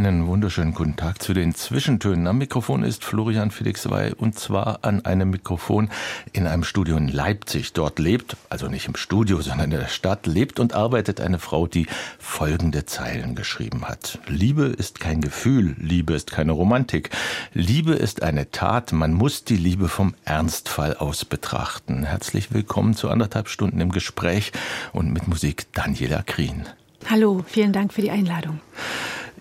Einen wunderschönen guten Tag zu den Zwischentönen. Am Mikrofon ist Florian Felix Wey und zwar an einem Mikrofon in einem Studio in Leipzig. Dort lebt, also nicht im Studio, sondern in der Stadt, lebt und arbeitet eine Frau, die folgende Zeilen geschrieben hat. Liebe ist kein Gefühl, Liebe ist keine Romantik. Liebe ist eine Tat, man muss die Liebe vom Ernstfall aus betrachten. Herzlich willkommen zu anderthalb Stunden im Gespräch und mit Musik Daniela Krien. Hallo, vielen Dank für die Einladung.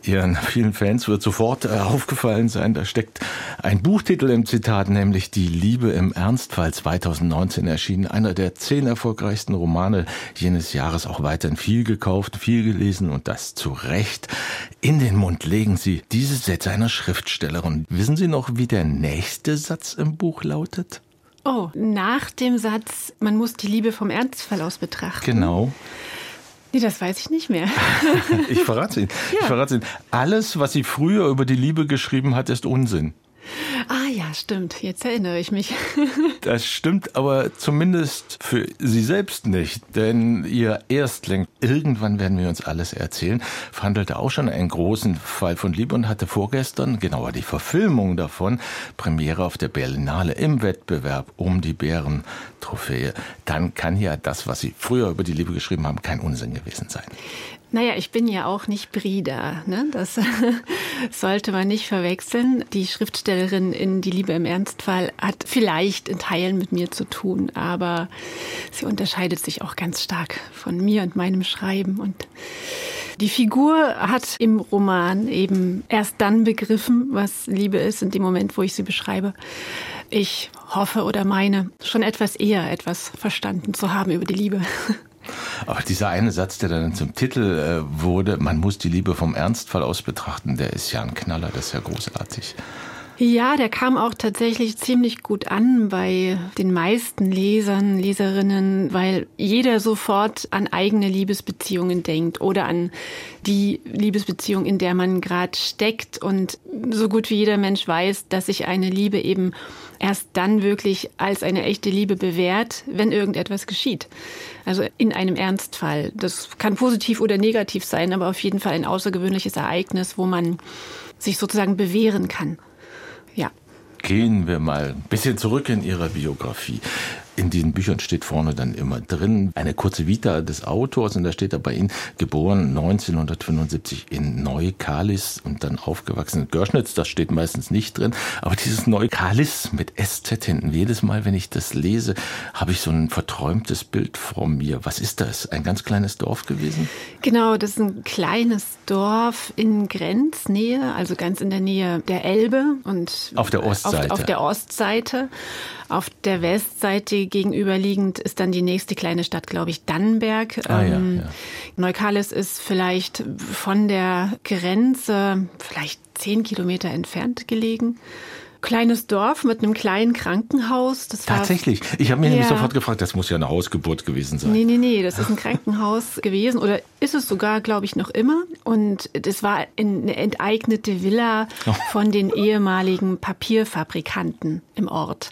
Ihren vielen Fans wird sofort äh, aufgefallen sein, da steckt ein Buchtitel im Zitat, nämlich Die Liebe im Ernstfall 2019 erschienen. Einer der zehn erfolgreichsten Romane jenes Jahres, auch weiterhin viel gekauft, viel gelesen und das zu Recht. In den Mund legen Sie diese Sätze einer Schriftstellerin. Wissen Sie noch, wie der nächste Satz im Buch lautet? Oh, nach dem Satz, man muss die Liebe vom Ernstfall aus betrachten. Genau. Nee, das weiß ich nicht mehr. ich verrate Ihnen. Ja. Ich verrate Ihnen. Alles, was sie früher über die Liebe geschrieben hat, ist Unsinn. Ah ja, stimmt. Jetzt erinnere ich mich. das stimmt aber zumindest für Sie selbst nicht, denn Ihr Erstling, irgendwann werden wir uns alles erzählen, verhandelte auch schon einen großen Fall von Liebe und hatte vorgestern, genauer die Verfilmung davon, Premiere auf der Berlinale im Wettbewerb um die Bären-Trophäe. Dann kann ja das, was Sie früher über die Liebe geschrieben haben, kein Unsinn gewesen sein. Naja, ich bin ja auch nicht Brida. Ne? Das sollte man nicht verwechseln. Die Schriftstellerin in Die Liebe im Ernstfall hat vielleicht in Teilen mit mir zu tun, aber sie unterscheidet sich auch ganz stark von mir und meinem Schreiben. Und die Figur hat im Roman eben erst dann begriffen, was Liebe ist, in dem Moment, wo ich sie beschreibe. Ich hoffe oder meine, schon etwas eher etwas verstanden zu haben über die Liebe. Aber dieser eine Satz, der dann zum Titel äh, wurde, man muss die Liebe vom Ernstfall aus betrachten, der ist ja ein Knaller, das ist ja großartig. Ja, der kam auch tatsächlich ziemlich gut an bei den meisten Lesern, Leserinnen, weil jeder sofort an eigene Liebesbeziehungen denkt oder an die Liebesbeziehung, in der man gerade steckt. Und so gut wie jeder Mensch weiß, dass sich eine Liebe eben erst dann wirklich als eine echte Liebe bewährt, wenn irgendetwas geschieht. Also in einem Ernstfall. Das kann positiv oder negativ sein, aber auf jeden Fall ein außergewöhnliches Ereignis, wo man sich sozusagen bewähren kann. Gehen wir mal ein bisschen zurück in Ihre Biografie. In diesen Büchern steht vorne dann immer drin eine kurze Vita des Autors und da steht er bei Ihnen geboren 1975 in Neukalis und dann aufgewachsen in Görschnitz. Das steht meistens nicht drin. Aber dieses Neukalis mit SZ hinten, jedes Mal, wenn ich das lese, habe ich so ein verträumtes Bild vor mir. Was ist das? Ein ganz kleines Dorf gewesen? Genau, das ist ein kleines Dorf in Grenznähe, also ganz in der Nähe der Elbe und auf der Ostseite. Auf, auf der Ostseite. Auf der Westseite gegenüberliegend ist dann die nächste kleine Stadt, glaube ich, Dannenberg. Ah, ja, ähm, ja. Neukalis ist vielleicht von der Grenze vielleicht zehn Kilometer entfernt gelegen kleines Dorf mit einem kleinen Krankenhaus. Das Tatsächlich. ich habe mich ja. nämlich sofort gefragt, das muss ja eine Hausgeburt gewesen sein. Nee, nee, nee, das ist ein Krankenhaus gewesen oder ist es sogar, glaube ich, noch immer. Und das war eine enteignete Villa oh. von den ehemaligen Papierfabrikanten im Ort.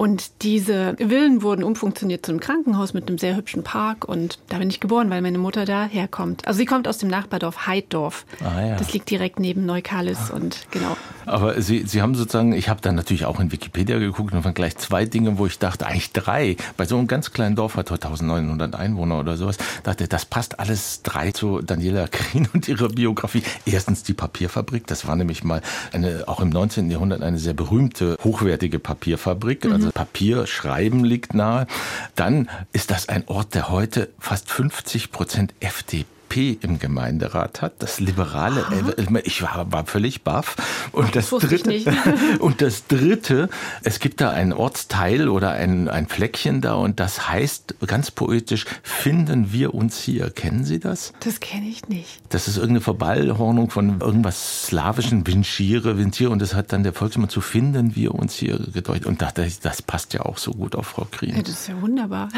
Und diese Villen wurden umfunktioniert zu einem Krankenhaus mit einem sehr hübschen Park. Und da bin ich geboren, weil meine Mutter da herkommt. Also sie kommt aus dem Nachbardorf Heiddorf. Ah, ja. Das liegt direkt neben Neukalis und genau. Aber Sie, sie haben sozusagen, ich habe dann natürlich auch in Wikipedia geguckt und waren gleich zwei Dinge, wo ich dachte, eigentlich drei. Bei so einem ganz kleinen Dorf hat 1900 Einwohner oder sowas, dachte, das passt alles drei zu Daniela Krien und ihrer Biografie. Erstens die Papierfabrik, das war nämlich mal eine, auch im 19. Jahrhundert eine sehr berühmte, hochwertige Papierfabrik. Mhm. Also Papier, Schreiben liegt nahe. Dann ist das ein Ort, der heute fast 50 Prozent FDP FDP im Gemeinderat hat, das liberale, äh, ich war, war völlig baff. Und das, das dritte, und das dritte, es gibt da einen Ortsteil oder ein, ein Fleckchen da und das heißt ganz poetisch, finden wir uns hier. Kennen Sie das? Das kenne ich nicht. Das ist irgendeine Verballhornung von irgendwas slawischen, Winchire, Winchire und das hat dann der Volksmann zu finden wir uns hier gedeutet. Und dachte ich, das passt ja auch so gut auf Frau Krien. Ja, das ist ja wunderbar.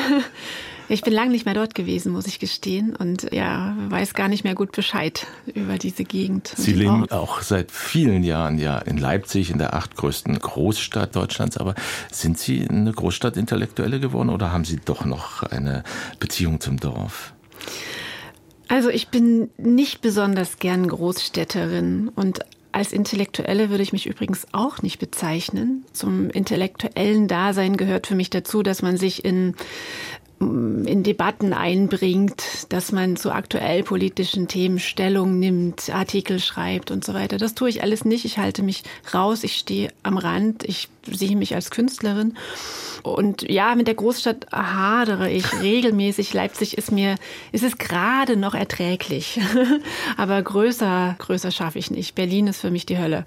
Ich bin lange nicht mehr dort gewesen, muss ich gestehen, und ja, weiß gar nicht mehr gut Bescheid über diese Gegend. Sie leben auch seit vielen Jahren ja in Leipzig, in der achtgrößten Großstadt Deutschlands. Aber sind Sie eine Großstadtintellektuelle geworden oder haben Sie doch noch eine Beziehung zum Dorf? Also ich bin nicht besonders gern Großstädterin und als Intellektuelle würde ich mich übrigens auch nicht bezeichnen. Zum intellektuellen Dasein gehört für mich dazu, dass man sich in in Debatten einbringt, dass man zu aktuell politischen Themen Stellung nimmt, Artikel schreibt und so weiter. Das tue ich alles nicht. Ich halte mich raus, ich stehe am Rand, ich sehe mich als Künstlerin. Und ja, mit der Großstadt hadere ich regelmäßig. Leipzig ist mir, ist es gerade noch erträglich. Aber größer, größer schaffe ich nicht. Berlin ist für mich die Hölle.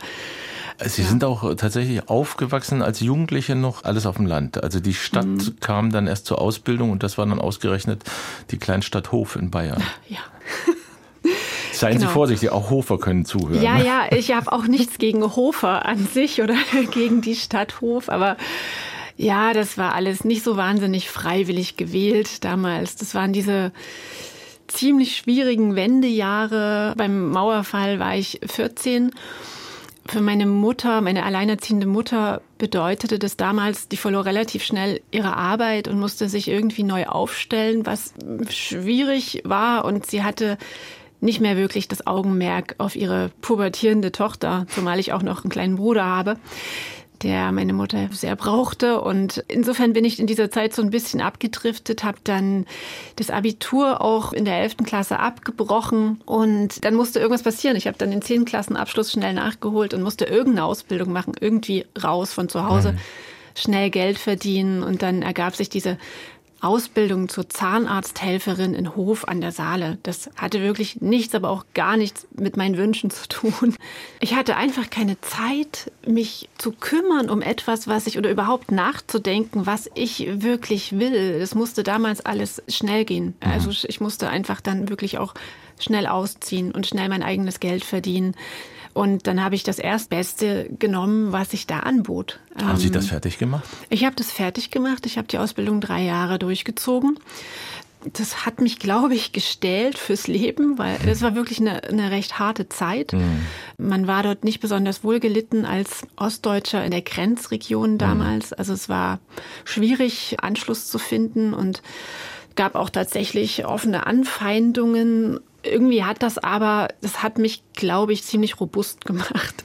Sie ja. sind auch tatsächlich aufgewachsen als Jugendliche noch alles auf dem Land. Also die Stadt mhm. kam dann erst zur Ausbildung und das war dann ausgerechnet die Kleinstadt Hof in Bayern. Ja. Seien genau. Sie vorsichtig, auch Hofer können zuhören. Ja, ja, ich habe auch nichts gegen Hofer an sich oder gegen die Stadt Hof, aber ja, das war alles nicht so wahnsinnig freiwillig gewählt damals. Das waren diese ziemlich schwierigen Wendejahre. Beim Mauerfall war ich 14 für meine Mutter, meine alleinerziehende Mutter, bedeutete das damals, die verlor relativ schnell ihre Arbeit und musste sich irgendwie neu aufstellen, was schwierig war. Und sie hatte nicht mehr wirklich das Augenmerk auf ihre pubertierende Tochter, zumal ich auch noch einen kleinen Bruder habe der meine Mutter sehr brauchte. Und insofern bin ich in dieser Zeit so ein bisschen abgedriftet, habe dann das Abitur auch in der 11. Klasse abgebrochen und dann musste irgendwas passieren. Ich habe dann den 10. Klassenabschluss schnell nachgeholt und musste irgendeine Ausbildung machen, irgendwie raus von zu Hause. Mhm schnell Geld verdienen und dann ergab sich diese Ausbildung zur Zahnarzthelferin in Hof an der Saale. Das hatte wirklich nichts, aber auch gar nichts mit meinen Wünschen zu tun. Ich hatte einfach keine Zeit, mich zu kümmern um etwas, was ich oder überhaupt nachzudenken, was ich wirklich will. Es musste damals alles schnell gehen. Mhm. Also ich musste einfach dann wirklich auch schnell ausziehen und schnell mein eigenes Geld verdienen. Und dann habe ich das Erstbeste genommen, was sich da anbot. Haben Sie das ähm, fertig gemacht? Ich habe das fertig gemacht. Ich habe die Ausbildung drei Jahre durchgezogen. Das hat mich, glaube ich, gestählt fürs Leben, weil es war wirklich eine, eine recht harte Zeit. Mhm. Man war dort nicht besonders wohlgelitten als Ostdeutscher in der Grenzregion mhm. damals. Mhm. Also es war schwierig, Anschluss zu finden und gab auch tatsächlich offene Anfeindungen irgendwie hat das aber, das hat mich, glaube ich, ziemlich robust gemacht.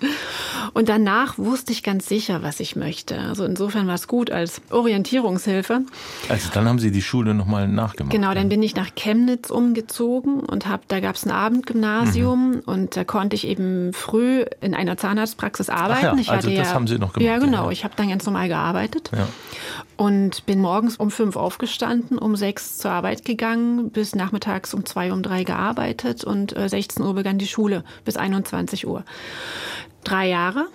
Und danach wusste ich ganz sicher, was ich möchte. Also insofern war es gut als Orientierungshilfe. Also dann haben Sie die Schule nochmal nachgemacht. Genau, dann bin ich nach Chemnitz umgezogen und habe, da gab es ein Abendgymnasium mhm. und da konnte ich eben früh in einer Zahnarztpraxis arbeiten. Ach ja, also das ja, haben Sie noch gemacht. Ja, genau. Ja. Ich habe dann ganz normal gearbeitet. Und bin morgens um fünf aufgestanden, um sechs zur Arbeit gegangen, bis nachmittags um zwei, um drei gearbeitet und 16 äh, Uhr begann die Schule bis 21 Uhr. Drei Jahre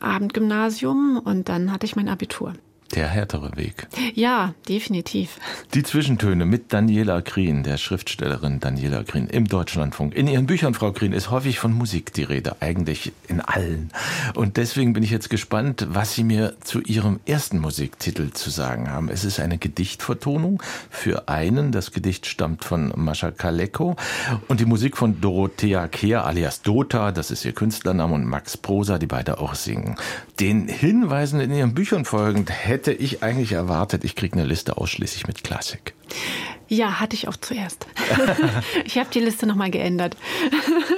Abendgymnasium und dann hatte ich mein Abitur der härtere Weg. Ja, definitiv. Die Zwischentöne mit Daniela Krien, der Schriftstellerin Daniela Krien im Deutschlandfunk. In ihren Büchern, Frau Krien, ist häufig von Musik die Rede, eigentlich in allen. Und deswegen bin ich jetzt gespannt, was Sie mir zu Ihrem ersten Musiktitel zu sagen haben. Es ist eine Gedichtvertonung für einen. Das Gedicht stammt von Mascha Kaleko und die Musik von Dorothea Kehr alias Dota, das ist ihr Künstlername, und Max Prosa, die beide auch singen. Den Hinweisen in Ihren Büchern folgend hätte hätte ich eigentlich erwartet, ich kriege eine Liste ausschließlich mit Klassik. Ja, hatte ich auch zuerst. ich habe die Liste nochmal geändert.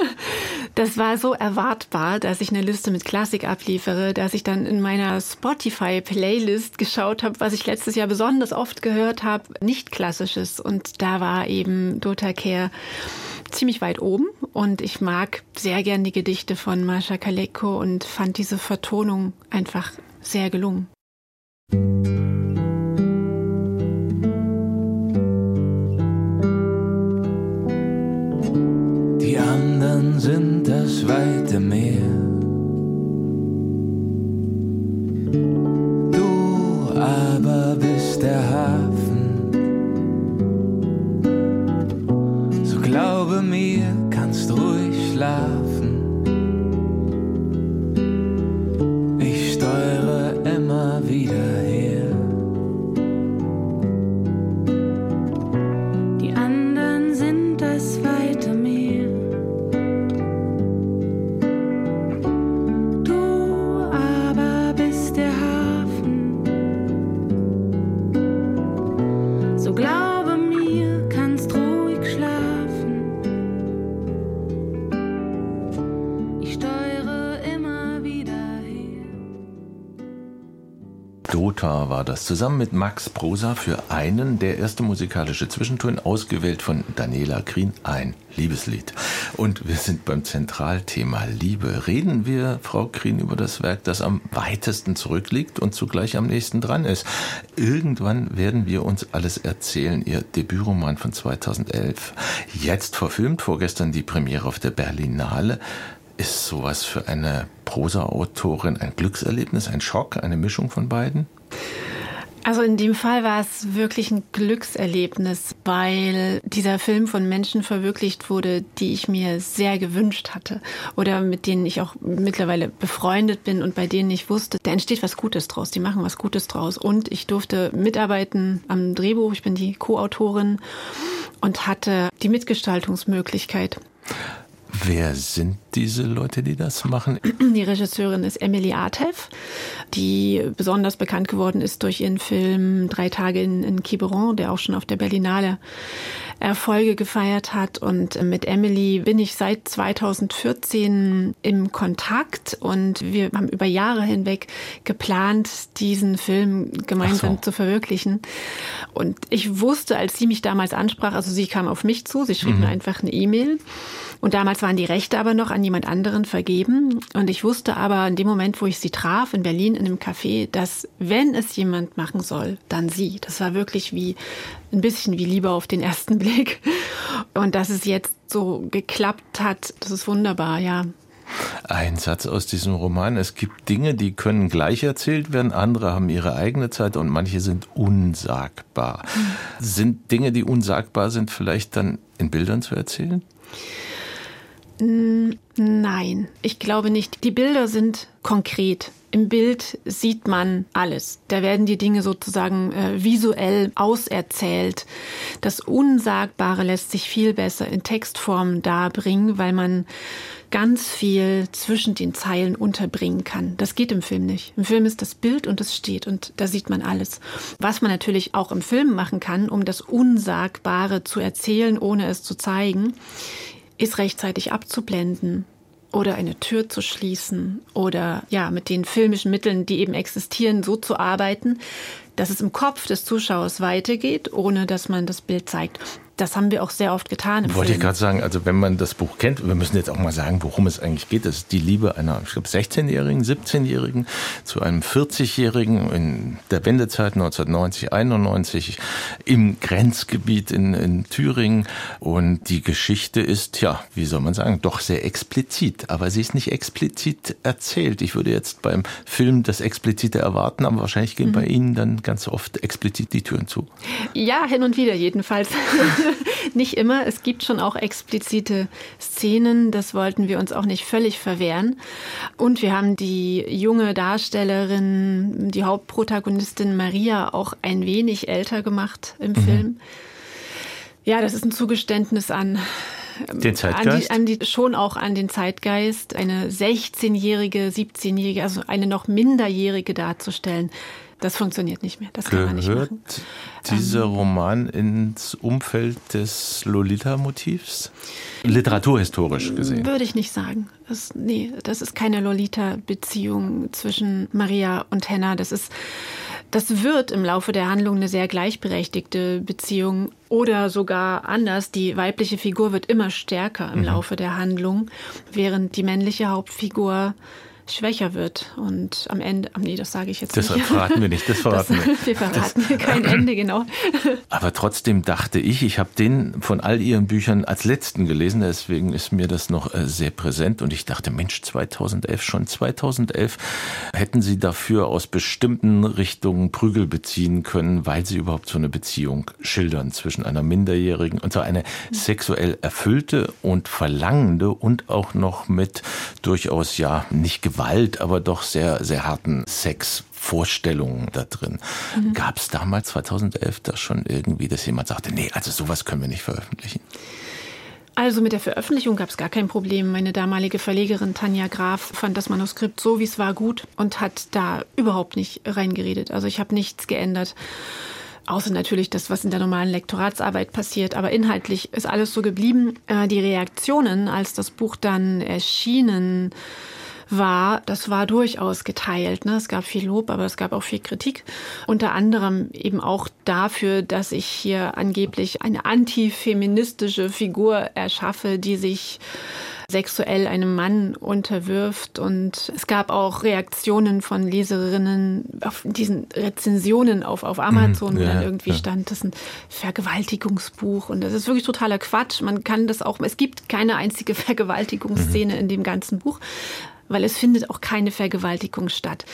Das war so erwartbar, dass ich eine Liste mit Klassik abliefere, dass ich dann in meiner Spotify-Playlist geschaut habe, was ich letztes Jahr besonders oft gehört habe, nicht klassisches. Und da war eben Dota Care ziemlich weit oben. Und ich mag sehr gern die Gedichte von Mascha Kaleko und fand diese Vertonung einfach sehr gelungen. Anderen sind das weite Meer. Du aber bist der Hafen. So glaube mir, kannst ruhig schlafen. Dota war das zusammen mit Max Prosa für einen, der erste musikalische Zwischenton, ausgewählt von Daniela Krien, ein Liebeslied. Und wir sind beim Zentralthema Liebe. Reden wir, Frau Krien, über das Werk, das am weitesten zurückliegt und zugleich am nächsten dran ist. Irgendwann werden wir uns alles erzählen. Ihr Debütroman von 2011. Jetzt verfilmt, vorgestern die Premiere auf der Berlinale. Ist sowas für eine Prosa-Autorin ein Glückserlebnis, ein Schock, eine Mischung von beiden? Also in dem Fall war es wirklich ein Glückserlebnis, weil dieser Film von Menschen verwirklicht wurde, die ich mir sehr gewünscht hatte oder mit denen ich auch mittlerweile befreundet bin und bei denen ich wusste, da entsteht was Gutes draus, die machen was Gutes draus. Und ich durfte mitarbeiten am Drehbuch, ich bin die Co-Autorin und hatte die Mitgestaltungsmöglichkeit. Wer sind diese Leute, die das machen? Die Regisseurin ist Emily Artev, die besonders bekannt geworden ist durch ihren Film Drei Tage in, in Quiberon, der auch schon auf der Berlinale Erfolge gefeiert hat. Und mit Emily bin ich seit 2014 im Kontakt und wir haben über Jahre hinweg geplant, diesen Film gemeinsam so. zu verwirklichen. Und ich wusste, als sie mich damals ansprach, also sie kam auf mich zu, sie schrieb mir einfach eine E-Mail. Und damals waren die Rechte aber noch an jemand anderen vergeben. Und ich wusste aber in dem Moment, wo ich sie traf, in Berlin in einem Café, dass wenn es jemand machen soll, dann sie. Das war wirklich wie ein bisschen wie Liebe auf den ersten Blick. Und dass es jetzt so geklappt hat, das ist wunderbar, ja. Ein Satz aus diesem Roman. Es gibt Dinge, die können gleich erzählt werden, andere haben ihre eigene Zeit und manche sind unsagbar. Sind Dinge, die unsagbar sind, vielleicht dann in Bildern zu erzählen? Nein, ich glaube nicht. Die Bilder sind konkret. Im Bild sieht man alles. Da werden die Dinge sozusagen äh, visuell auserzählt. Das Unsagbare lässt sich viel besser in Textform darbringen, weil man ganz viel zwischen den Zeilen unterbringen kann. Das geht im Film nicht. Im Film ist das Bild und es steht und da sieht man alles. Was man natürlich auch im Film machen kann, um das Unsagbare zu erzählen, ohne es zu zeigen, ist rechtzeitig abzublenden oder eine Tür zu schließen oder ja, mit den filmischen Mitteln, die eben existieren, so zu arbeiten, dass es im Kopf des Zuschauers weitergeht, ohne dass man das Bild zeigt. Das haben wir auch sehr oft getan. Im Wollte Film. ich gerade sagen, also wenn man das Buch kennt, wir müssen jetzt auch mal sagen, worum es eigentlich geht. Das ist die Liebe einer, ich glaube, 16-Jährigen, 17-Jährigen zu einem 40-Jährigen in der Wendezeit 1990, 91 im Grenzgebiet in, in Thüringen. Und die Geschichte ist, ja, wie soll man sagen, doch sehr explizit. Aber sie ist nicht explizit erzählt. Ich würde jetzt beim Film das Explizite erwarten, aber wahrscheinlich gehen bei Ihnen dann ganz oft explizit die Türen zu. Ja, hin und wieder jedenfalls. nicht immer. Es gibt schon auch explizite Szenen. Das wollten wir uns auch nicht völlig verwehren. Und wir haben die junge Darstellerin, die Hauptprotagonistin Maria, auch ein wenig älter gemacht im Film. Ja, das ist ein Zugeständnis an Den an Zeitgeist? die, an die, schon auch an den Zeitgeist, eine 16-jährige, 17-jährige, also eine noch minderjährige darzustellen. Das funktioniert nicht mehr. Das kann man nicht Gehört machen. dieser Roman ins Umfeld des Lolita-Motivs? Literaturhistorisch gesehen. Würde ich nicht sagen. Das, nee, das ist keine Lolita-Beziehung zwischen Maria und Henna. Das ist, das wird im Laufe der Handlung eine sehr gleichberechtigte Beziehung oder sogar anders. Die weibliche Figur wird immer stärker im Laufe der Handlung, während die männliche Hauptfigur schwächer wird und am Ende, nee, das sage ich jetzt das nicht. Das verraten wir nicht, das verraten das, wir. Wir verraten das, kein Ende, genau. Aber trotzdem dachte ich, ich habe den von all ihren Büchern als letzten gelesen, deswegen ist mir das noch äh, sehr präsent und ich dachte, Mensch, 2011, schon 2011 hätten sie dafür aus bestimmten Richtungen Prügel beziehen können, weil sie überhaupt so eine Beziehung schildern zwischen einer Minderjährigen und so eine sexuell erfüllte und verlangende und auch noch mit durchaus ja nicht Gewalt, aber doch sehr, sehr harten Sex Vorstellungen da drin. Mhm. Gab es damals 2011 da schon irgendwie, dass jemand sagte, nee, also sowas können wir nicht veröffentlichen? Also mit der Veröffentlichung gab es gar kein Problem. Meine damalige Verlegerin Tanja Graf fand das Manuskript so, wie es war, gut und hat da überhaupt nicht reingeredet. Also ich habe nichts geändert. Außer natürlich das, was in der normalen Lektoratsarbeit passiert. Aber inhaltlich ist alles so geblieben. Äh, die Reaktionen, als das Buch dann erschienen war, das war durchaus geteilt. Ne? Es gab viel Lob, aber es gab auch viel Kritik. Unter anderem eben auch dafür, dass ich hier angeblich eine antifeministische Figur erschaffe, die sich sexuell einem Mann unterwirft. Und es gab auch Reaktionen von Leserinnen auf diesen Rezensionen auf, auf Amazon, mhm, ja, wo dann irgendwie ja. stand, das ist ein Vergewaltigungsbuch. Und das ist wirklich totaler Quatsch. Man kann das auch, es gibt keine einzige Vergewaltigungsszene mhm. in dem ganzen Buch weil es findet auch keine Vergewaltigung statt.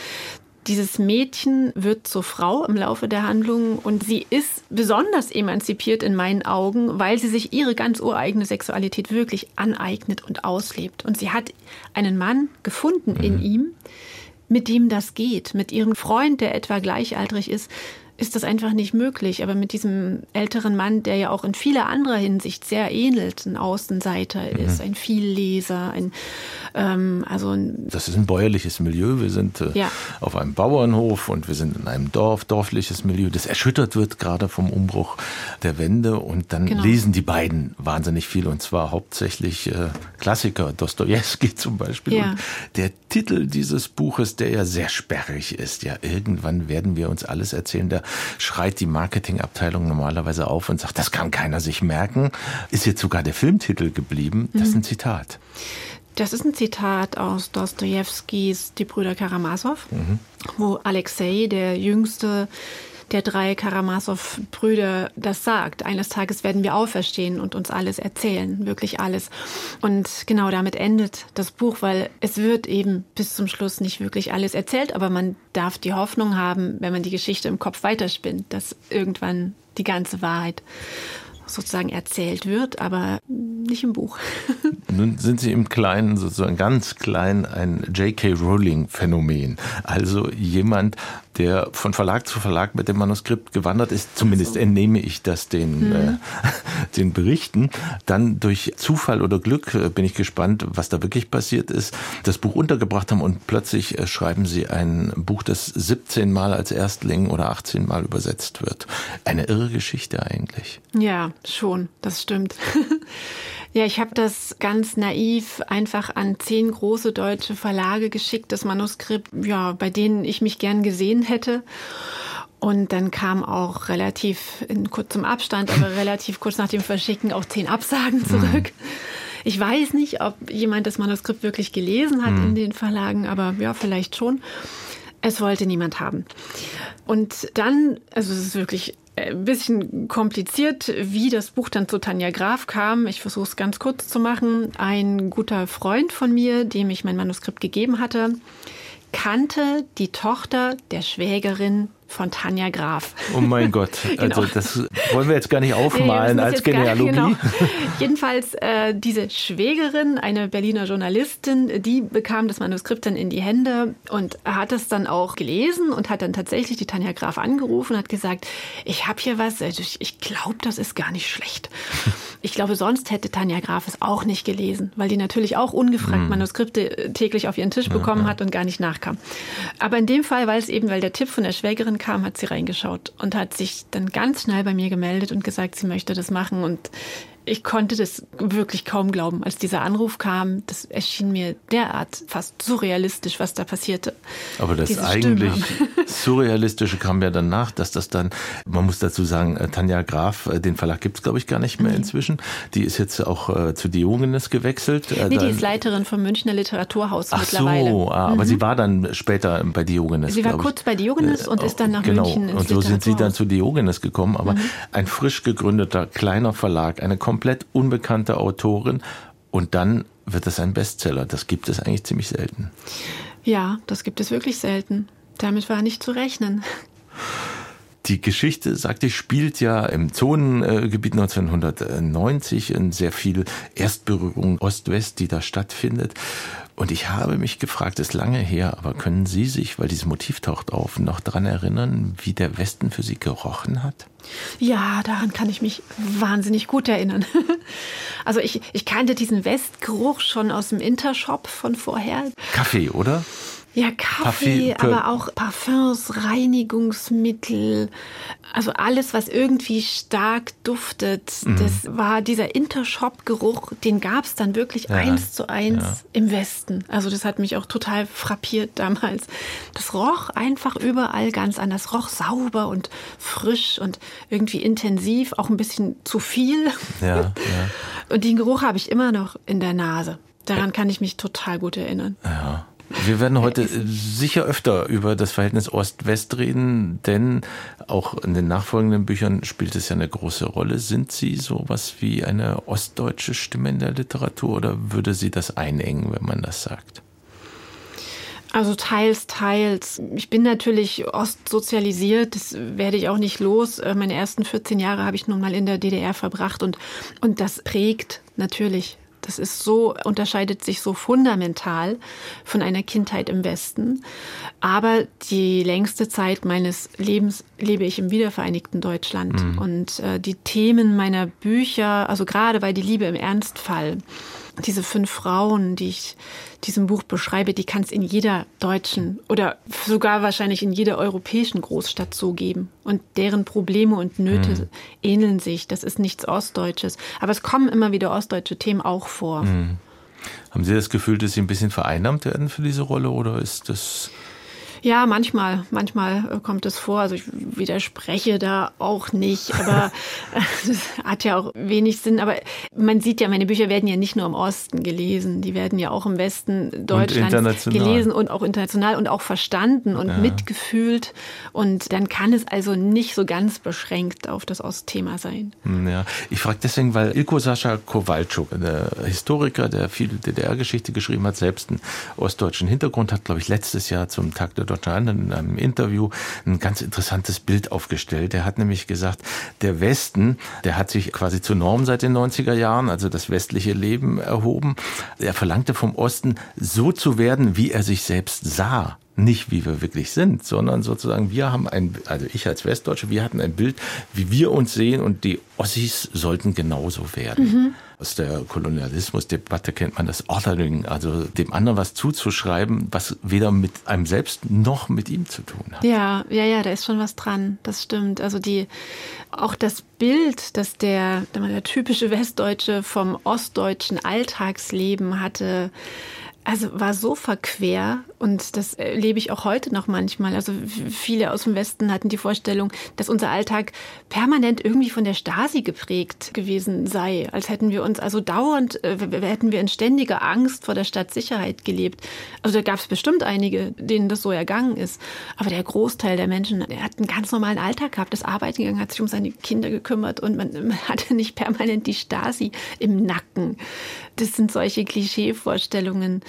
Dieses Mädchen wird zur Frau im Laufe der Handlung und sie ist besonders emanzipiert in meinen Augen, weil sie sich ihre ganz ureigene Sexualität wirklich aneignet und auslebt. Und sie hat einen Mann gefunden mhm. in ihm, mit dem das geht, mit ihrem Freund, der etwa gleichaltrig ist, ist das einfach nicht möglich. Aber mit diesem älteren Mann, der ja auch in vieler anderer Hinsicht sehr ähnelt, ein Außenseiter mhm. ist, ein Vielleser, ein ähm, also ein Das ist ein bäuerliches Milieu. Wir sind äh, ja. auf einem Bauernhof und wir sind in einem Dorf, dorfliches Milieu, das erschüttert wird gerade vom Umbruch der Wende. Und dann genau. lesen die beiden wahnsinnig viel und zwar hauptsächlich äh, Klassiker, Dostoevsky zum Beispiel. Ja. Und der Titel dieses Buches, der ja sehr sperrig ist, ja, irgendwann werden wir uns alles erzählen, der schreit die Marketingabteilung normalerweise auf und sagt, das kann keiner sich merken. Ist jetzt sogar der Filmtitel geblieben. Das ist ein mhm. Zitat. Das ist ein Zitat aus Dostojewskis Die Brüder Karamasow, mhm. wo Alexei, der jüngste der drei Karamasow-Brüder das sagt. Eines Tages werden wir auferstehen und uns alles erzählen, wirklich alles. Und genau damit endet das Buch, weil es wird eben bis zum Schluss nicht wirklich alles erzählt, aber man darf die Hoffnung haben, wenn man die Geschichte im Kopf weiterspinnt, dass irgendwann die ganze Wahrheit sozusagen erzählt wird, aber nicht im Buch. Nun sind Sie im Kleinen, sozusagen ganz klein, ein J.K. Rowling-Phänomen. Also jemand, der von Verlag zu Verlag mit dem Manuskript gewandert ist, zumindest entnehme ich das den, mhm. äh, den Berichten. Dann durch Zufall oder Glück äh, bin ich gespannt, was da wirklich passiert ist, das Buch untergebracht haben und plötzlich äh, schreiben Sie ein Buch, das 17 Mal als Erstling oder 18 Mal übersetzt wird. Eine irre Geschichte eigentlich. Ja, schon, das stimmt. Ja, ich habe das ganz naiv einfach an zehn große deutsche Verlage geschickt, das Manuskript, ja, bei denen ich mich gern gesehen hätte. Und dann kam auch relativ in kurzem Abstand, aber relativ kurz nach dem Verschicken auch zehn Absagen zurück. Mhm. Ich weiß nicht, ob jemand das Manuskript wirklich gelesen hat mhm. in den Verlagen, aber ja, vielleicht schon. Es wollte niemand haben. Und dann, also es ist wirklich ein bisschen kompliziert, wie das Buch dann zu Tanja Graf kam. Ich versuche es ganz kurz zu machen. Ein guter Freund von mir, dem ich mein Manuskript gegeben hatte, kannte die Tochter der Schwägerin von Tanja Graf. Oh mein Gott, also genau. das wollen wir jetzt gar nicht aufmalen nee, als Genealogie. Gar, genau. Jedenfalls äh, diese Schwägerin, eine Berliner Journalistin, die bekam das Manuskript dann in die Hände und hat es dann auch gelesen und hat dann tatsächlich die Tanja Graf angerufen und hat gesagt, ich habe hier was, also ich, glaube, das ist gar nicht schlecht. Ich glaube, sonst hätte Tanja Graf es auch nicht gelesen, weil die natürlich auch ungefragt hm. Manuskripte äh, täglich auf ihren Tisch bekommen ja, ja. hat und gar nicht nachkam. Aber in dem Fall, weil es eben, weil der Tipp von der Schwägerin kam, hat sie reingeschaut und hat sich dann ganz schnell bei mir gemeldet und gesagt, sie möchte das machen. Und ich konnte das wirklich kaum glauben, als dieser Anruf kam. Das erschien mir derart fast surrealistisch, was da passierte. Aber das Diese eigentlich Surrealistische kam ja danach, dass das dann, man muss dazu sagen, äh, Tanja Graf, äh, den Verlag gibt es, glaube ich, gar nicht mehr inzwischen. Die ist jetzt auch äh, zu Diogenes gewechselt. Nee, die ist Leiterin vom Münchner Literaturhaus Ach mittlerweile. So, ah, aber mhm. sie war dann später bei Diogenes. Sie war kurz bei Diogenes und ist dann nach genau. München ins Und so sind sie dann zu Diogenes gekommen. Aber mhm. ein frisch gegründeter kleiner Verlag, eine komplett unbekannte Autorin und dann wird es ein Bestseller. Das gibt es eigentlich ziemlich selten. Ja, das gibt es wirklich selten. Damit war nicht zu rechnen. Die Geschichte, sagte ich, spielt ja im Zonengebiet 1990 in sehr viel Erstberührung Ost-West, die da stattfindet. Und ich habe mich gefragt, ist lange her, aber können Sie sich, weil dieses Motiv taucht auf, noch daran erinnern, wie der Westen für Sie gerochen hat? Ja, daran kann ich mich wahnsinnig gut erinnern. Also ich, ich kannte diesen Westgeruch schon aus dem Intershop von vorher. Kaffee, oder? Ja, Kaffee, Parfüm, aber auch Parfums, Reinigungsmittel, also alles, was irgendwie stark duftet. Mhm. Das war dieser Intershop-Geruch, den gab es dann wirklich ja, eins zu eins ja. im Westen. Also das hat mich auch total frappiert damals. Das roch einfach überall ganz anders, roch sauber und frisch und irgendwie intensiv, auch ein bisschen zu viel. Ja, ja. Und den Geruch habe ich immer noch in der Nase. Daran kann ich mich total gut erinnern. Ja. Wir werden heute sicher öfter über das Verhältnis Ost-West reden, denn auch in den nachfolgenden Büchern spielt es ja eine große Rolle. Sind Sie sowas wie eine ostdeutsche Stimme in der Literatur oder würde Sie das einengen, wenn man das sagt? Also teils, teils. Ich bin natürlich ostsozialisiert, das werde ich auch nicht los. Äh, meine ersten 14 Jahre habe ich nun mal in der DDR verbracht und, und das prägt natürlich das ist so, unterscheidet sich so fundamental von einer Kindheit im Westen. Aber die längste Zeit meines Lebens lebe ich im wiedervereinigten Deutschland. Mhm. Und äh, die Themen meiner Bücher, also gerade bei Die Liebe im Ernstfall, diese fünf Frauen, die ich diesem Buch beschreibe, die kann es in jeder deutschen oder sogar wahrscheinlich in jeder europäischen Großstadt so geben. Und deren Probleme und Nöte mhm. ähneln sich. Das ist nichts Ostdeutsches. Aber es kommen immer wieder ostdeutsche Themen auch vor. Mhm. Haben Sie das Gefühl, dass Sie ein bisschen vereinnahmt werden für diese Rolle oder ist das ja, manchmal, manchmal äh, kommt es vor. Also ich widerspreche da auch nicht, aber das hat ja auch wenig Sinn. Aber man sieht ja, meine Bücher werden ja nicht nur im Osten gelesen, die werden ja auch im Westen Deutschlands gelesen und auch international und auch verstanden und ja. mitgefühlt. Und dann kann es also nicht so ganz beschränkt auf das Ostthema sein. Ja, ich frage deswegen, weil Ilko Sascha Kowalczuk, der Historiker, der viel DDR-Geschichte geschrieben hat, selbst einen ostdeutschen Hintergrund hat, glaube ich, letztes Jahr zum Tag der Hahn in einem Interview ein ganz interessantes Bild aufgestellt. Er hat nämlich gesagt, der Westen, der hat sich quasi zur Norm seit den 90er Jahren, also das westliche Leben erhoben. Er verlangte vom Osten, so zu werden, wie er sich selbst sah nicht wie wir wirklich sind, sondern sozusagen wir haben ein, also ich als Westdeutsche, wir hatten ein Bild, wie wir uns sehen und die Ossis sollten genauso werden. Mhm. Aus der Kolonialismusdebatte kennt man das Ordering, also dem anderen was zuzuschreiben, was weder mit einem selbst noch mit ihm zu tun hat. Ja, ja, ja, da ist schon was dran. Das stimmt. Also die, auch das Bild, das der, der typische Westdeutsche vom ostdeutschen Alltagsleben hatte, also war so verquer und das erlebe ich auch heute noch manchmal. Also viele aus dem Westen hatten die Vorstellung, dass unser Alltag permanent irgendwie von der Stasi geprägt gewesen sei, als hätten wir uns also dauernd, äh, hätten wir in ständiger Angst vor der Stadtsicherheit gelebt. Also da gab es bestimmt einige, denen das so ergangen ist. Aber der Großteil der Menschen, der hat einen ganz normalen Alltag gehabt, das Arbeiten gegangen, hat sich um seine Kinder gekümmert und man, man hatte nicht permanent die Stasi im Nacken. Das sind solche Klischeevorstellungen.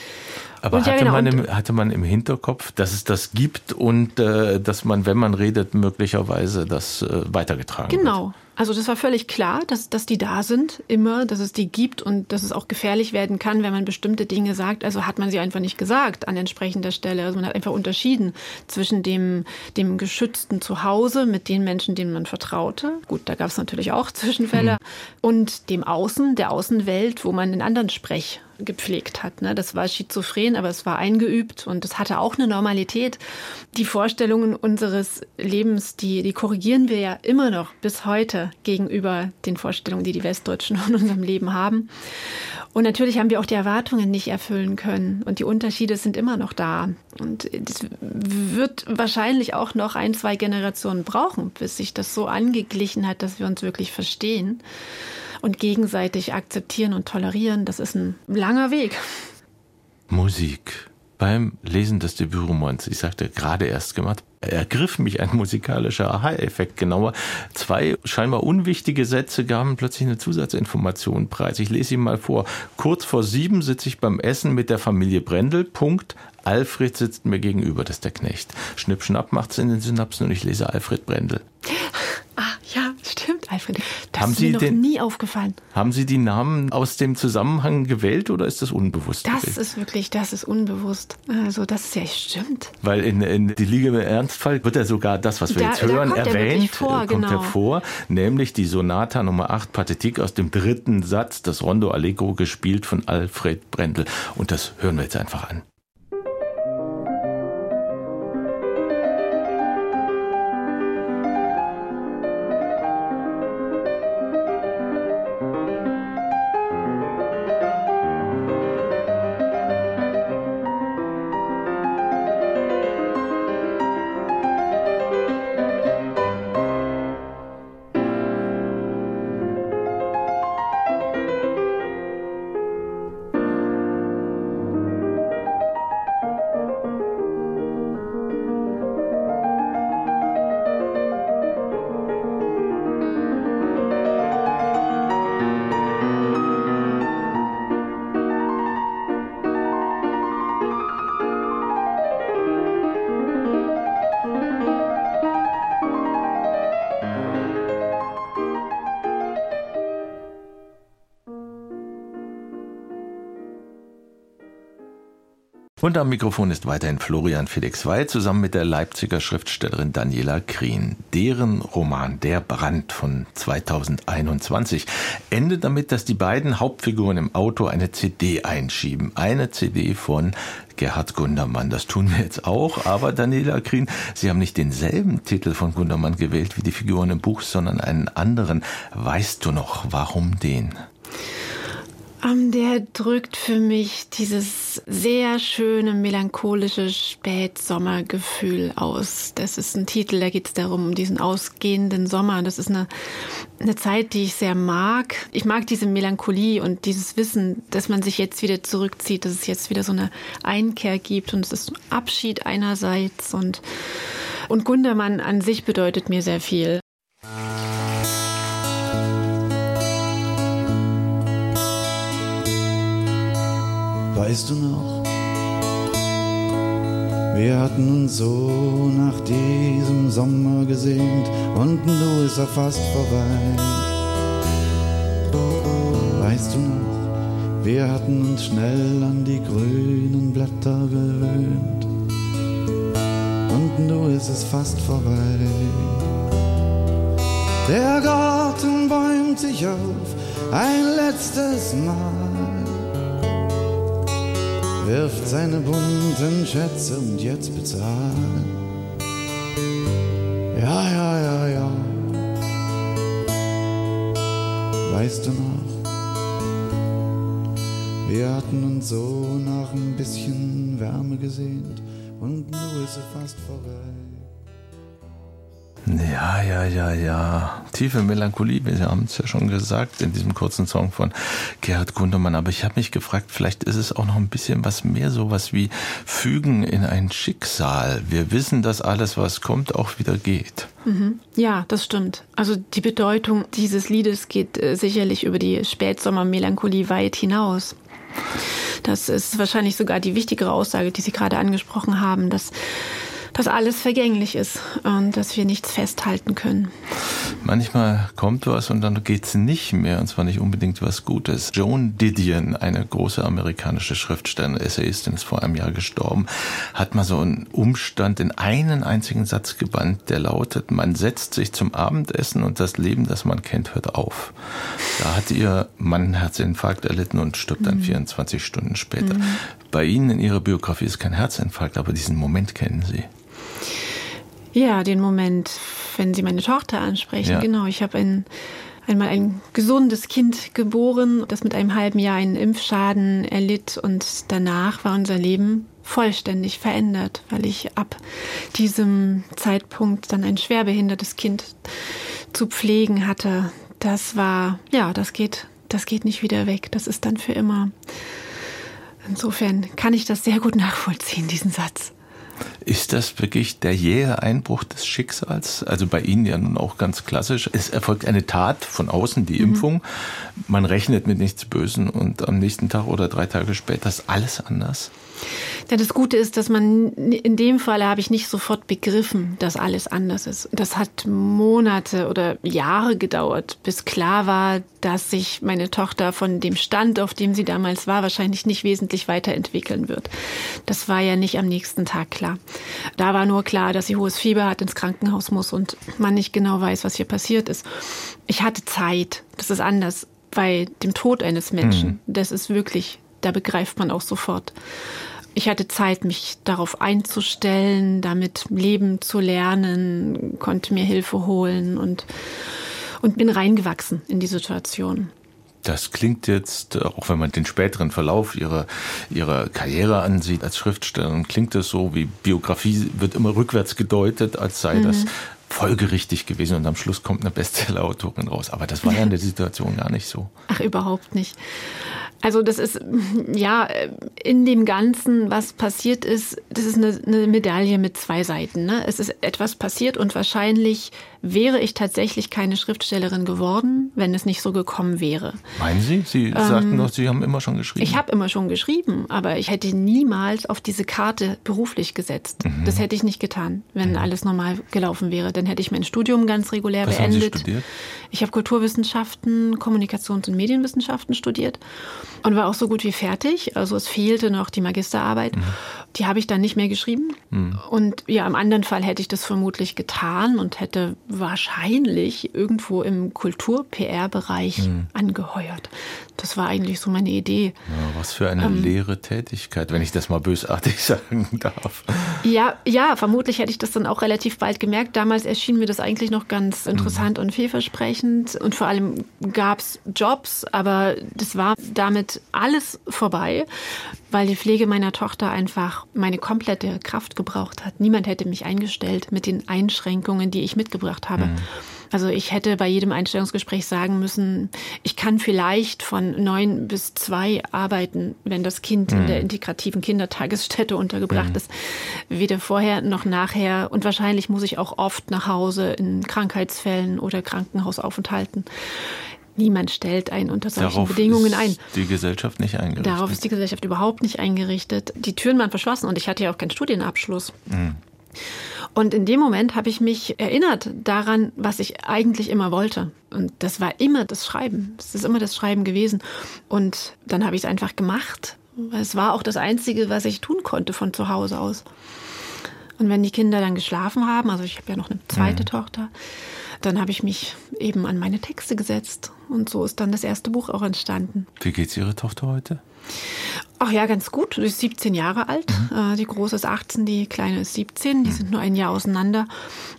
Aber hatte, ja, genau. man im, hatte man im Hinterkopf, dass es das gibt und äh, dass man, wenn man redet, möglicherweise das äh, weitergetragen genau. wird? Genau. Also das war völlig klar, dass, dass die da sind, immer, dass es die gibt und dass es auch gefährlich werden kann, wenn man bestimmte Dinge sagt. Also hat man sie einfach nicht gesagt an entsprechender Stelle. Also man hat einfach unterschieden zwischen dem, dem geschützten Zuhause mit den Menschen, denen man vertraute. Gut, da gab es natürlich auch Zwischenfälle. Mhm. Und dem Außen, der Außenwelt, wo man einen anderen Sprech gepflegt hat. Ne? Das war schizophren, aber es war eingeübt und es hatte auch eine Normalität. Die Vorstellungen unseres Lebens, die, die korrigieren wir ja immer noch bis heute gegenüber den Vorstellungen, die die Westdeutschen von unserem Leben haben. Und natürlich haben wir auch die Erwartungen nicht erfüllen können. Und die Unterschiede sind immer noch da. Und es wird wahrscheinlich auch noch ein, zwei Generationen brauchen, bis sich das so angeglichen hat, dass wir uns wirklich verstehen und gegenseitig akzeptieren und tolerieren. Das ist ein langer Weg. Musik beim Lesen des Debütromans, ich sagte gerade erst gemacht, ergriff mich ein musikalischer Aha-Effekt genauer. Zwei scheinbar unwichtige Sätze gaben plötzlich eine Zusatzinformation preis. Ich lese ihn mal vor. Kurz vor sieben sitze ich beim Essen mit der Familie Brendel. Punkt. Alfred sitzt mir gegenüber, das ist der Knecht. Schnipp, schnapp macht's in den Synapsen und ich lese Alfred Brendel. Alfred. Das Haben ist Sie mir noch den- nie aufgefallen. Haben Sie die Namen aus dem Zusammenhang gewählt oder ist das unbewusst? Das gewesen? ist wirklich, das ist unbewusst. Also, das ist ja stimmt. Weil in, in die Liga im Ernstfall wird ja sogar das, was wir Da- jetzt da hören, kommt er erwähnt, vor, äh, kommt genau. hervor, nämlich die Sonata Nummer 8 Pathetik aus dem dritten Satz, das Rondo Allegro gespielt von Alfred Brendel. Und das hören wir jetzt einfach an. Und am Mikrofon ist weiterhin Florian Felix Weil zusammen mit der Leipziger Schriftstellerin Daniela Krien. Deren Roman Der Brand von 2021 endet damit, dass die beiden Hauptfiguren im Auto eine CD einschieben. Eine CD von Gerhard Gundermann. Das tun wir jetzt auch. Aber Daniela Krien, Sie haben nicht denselben Titel von Gundermann gewählt wie die Figuren im Buch, sondern einen anderen. Weißt du noch, warum den? Ähm, der drückt für mich dieses sehr schöne, melancholische Spätsommergefühl aus. Das ist ein Titel, da geht es darum, um diesen ausgehenden Sommer. Das ist eine, eine Zeit, die ich sehr mag. Ich mag diese Melancholie und dieses Wissen, dass man sich jetzt wieder zurückzieht, dass es jetzt wieder so eine Einkehr gibt und es ist Abschied einerseits und, und Gundermann an sich bedeutet mir sehr viel. Weißt du noch? Wir hatten uns so nach diesem Sommer gesehnt und du ist er fast vorbei. Weißt du noch? Wir hatten uns schnell an die grünen Blätter gewöhnt und du ist es fast vorbei. Der Garten bäumt sich auf ein letztes Mal wirft seine bunten Schätze und jetzt bezahlen. Ja, ja, ja, ja. Weißt du noch? Wir hatten uns so nach ein bisschen Wärme gesehnt und nun ist es fast vorbei. Ja, ja, ja, ja. Tiefe Melancholie, wir haben es ja schon gesagt in diesem kurzen Song von Gerhard Gundermann. Aber ich habe mich gefragt, vielleicht ist es auch noch ein bisschen was mehr, sowas wie Fügen in ein Schicksal. Wir wissen, dass alles, was kommt, auch wieder geht. Ja, das stimmt. Also die Bedeutung dieses Liedes geht äh, sicherlich über die Spätsommermelancholie weit hinaus. Das ist wahrscheinlich sogar die wichtigere Aussage, die Sie gerade angesprochen haben, dass dass alles vergänglich ist und dass wir nichts festhalten können. Manchmal kommt was und dann geht es nicht mehr, und zwar nicht unbedingt was Gutes. Joan Didion, eine große amerikanische Schriftstellerin, Essayistin, ist vor einem Jahr gestorben, hat mal so einen Umstand in einen einzigen Satz gebannt, der lautet, man setzt sich zum Abendessen und das Leben, das man kennt, hört auf. Da hat ihr Mann einen Herzinfarkt erlitten und stirbt dann mhm. 24 Stunden später. Mhm. Bei Ihnen in Ihrer Biografie ist kein Herzinfarkt, aber diesen Moment kennen Sie. Ja, den Moment, wenn Sie meine Tochter ansprechen. Ja. Genau, ich habe ein, einmal ein gesundes Kind geboren, das mit einem halben Jahr einen Impfschaden erlitt und danach war unser Leben vollständig verändert, weil ich ab diesem Zeitpunkt dann ein schwerbehindertes Kind zu pflegen hatte. Das war, ja, das geht, das geht nicht wieder weg. Das ist dann für immer. Insofern kann ich das sehr gut nachvollziehen, diesen Satz. Ist das wirklich der jähe Einbruch des Schicksals? Also bei Ihnen ja nun auch ganz klassisch. Es erfolgt eine Tat von außen, die mhm. Impfung. Man rechnet mit nichts Bösen und am nächsten Tag oder drei Tage später ist alles anders. Ja, das Gute ist, dass man in dem Fall habe ich nicht sofort begriffen, dass alles anders ist. Das hat Monate oder Jahre gedauert, bis klar war, dass sich meine Tochter von dem Stand, auf dem sie damals war, wahrscheinlich nicht wesentlich weiterentwickeln wird. Das war ja nicht am nächsten Tag klar. Da war nur klar, dass sie hohes Fieber hat, ins Krankenhaus muss und man nicht genau weiß, was hier passiert ist. Ich hatte Zeit. Das ist anders bei dem Tod eines Menschen. Mhm. Das ist wirklich, da begreift man auch sofort. Ich hatte Zeit, mich darauf einzustellen, damit leben zu lernen, konnte mir Hilfe holen und, und bin reingewachsen in die Situation. Das klingt jetzt, auch wenn man den späteren Verlauf ihrer, ihrer Karriere ansieht als Schriftstellerin, klingt es so, wie Biografie wird immer rückwärts gedeutet, als sei mhm. das folgerichtig gewesen und am Schluss kommt eine Bestseller-Autorin raus. Aber das war ja in der Situation gar nicht so. Ach, überhaupt nicht. Also das ist, ja, in dem Ganzen, was passiert ist, das ist eine, eine Medaille mit zwei Seiten. Ne? Es ist etwas passiert und wahrscheinlich wäre ich tatsächlich keine Schriftstellerin geworden, wenn es nicht so gekommen wäre. Meinen Sie? Sie ähm, sagten doch, Sie haben immer schon geschrieben. Ich habe immer schon geschrieben, aber ich hätte niemals auf diese Karte beruflich gesetzt. Mhm. Das hätte ich nicht getan, wenn mhm. alles normal gelaufen wäre. Dann hätte ich mein Studium ganz regulär Was beendet. Haben Sie studiert? Ich habe Kulturwissenschaften, Kommunikations- und Medienwissenschaften studiert und war auch so gut wie fertig. Also es fehlte noch die Magisterarbeit. Mhm. Die habe ich dann nicht mehr geschrieben. Mhm. Und ja, im anderen Fall hätte ich das vermutlich getan und hätte wahrscheinlich irgendwo im Kultur-PR-Bereich mhm. angeheuert. Das war eigentlich so meine Idee. Ja, was für eine ähm, leere Tätigkeit, wenn ich das mal bösartig sagen darf. Ja, ja, vermutlich hätte ich das dann auch relativ bald gemerkt. Damals erschien mir das eigentlich noch ganz mhm. interessant mhm. und vielversprechend. Und vor allem gab es Jobs, aber das war damit alles vorbei, weil die Pflege meiner Tochter einfach meine komplette Kraft gebraucht hat. Niemand hätte mich eingestellt mit den Einschränkungen, die ich mitgebracht habe. Mhm. Also ich hätte bei jedem Einstellungsgespräch sagen müssen, ich kann vielleicht von neun bis zwei arbeiten, wenn das Kind mhm. in der integrativen Kindertagesstätte untergebracht mhm. ist. Weder vorher noch nachher. Und wahrscheinlich muss ich auch oft nach Hause in Krankheitsfällen oder Krankenhausaufenthalten. Niemand stellt einen unter solchen Darauf Bedingungen ein. Ist die Gesellschaft nicht eingerichtet. Darauf ist die Gesellschaft überhaupt nicht eingerichtet. Die Türen waren verschlossen und ich hatte ja auch keinen Studienabschluss. Mhm. Und in dem Moment habe ich mich erinnert daran, was ich eigentlich immer wollte. Und das war immer das Schreiben. Es ist immer das Schreiben gewesen. Und dann habe ich es einfach gemacht. Es war auch das Einzige, was ich tun konnte von zu Hause aus. Und wenn die Kinder dann geschlafen haben, also ich habe ja noch eine zweite mhm. Tochter, dann habe ich mich eben an meine Texte gesetzt. Und so ist dann das erste Buch auch entstanden. Wie geht's Ihrer Tochter heute? Ach ja, ganz gut. Sie ist 17 Jahre alt. Mhm. Äh, die große ist 18, die kleine ist 17. Die mhm. sind nur ein Jahr auseinander.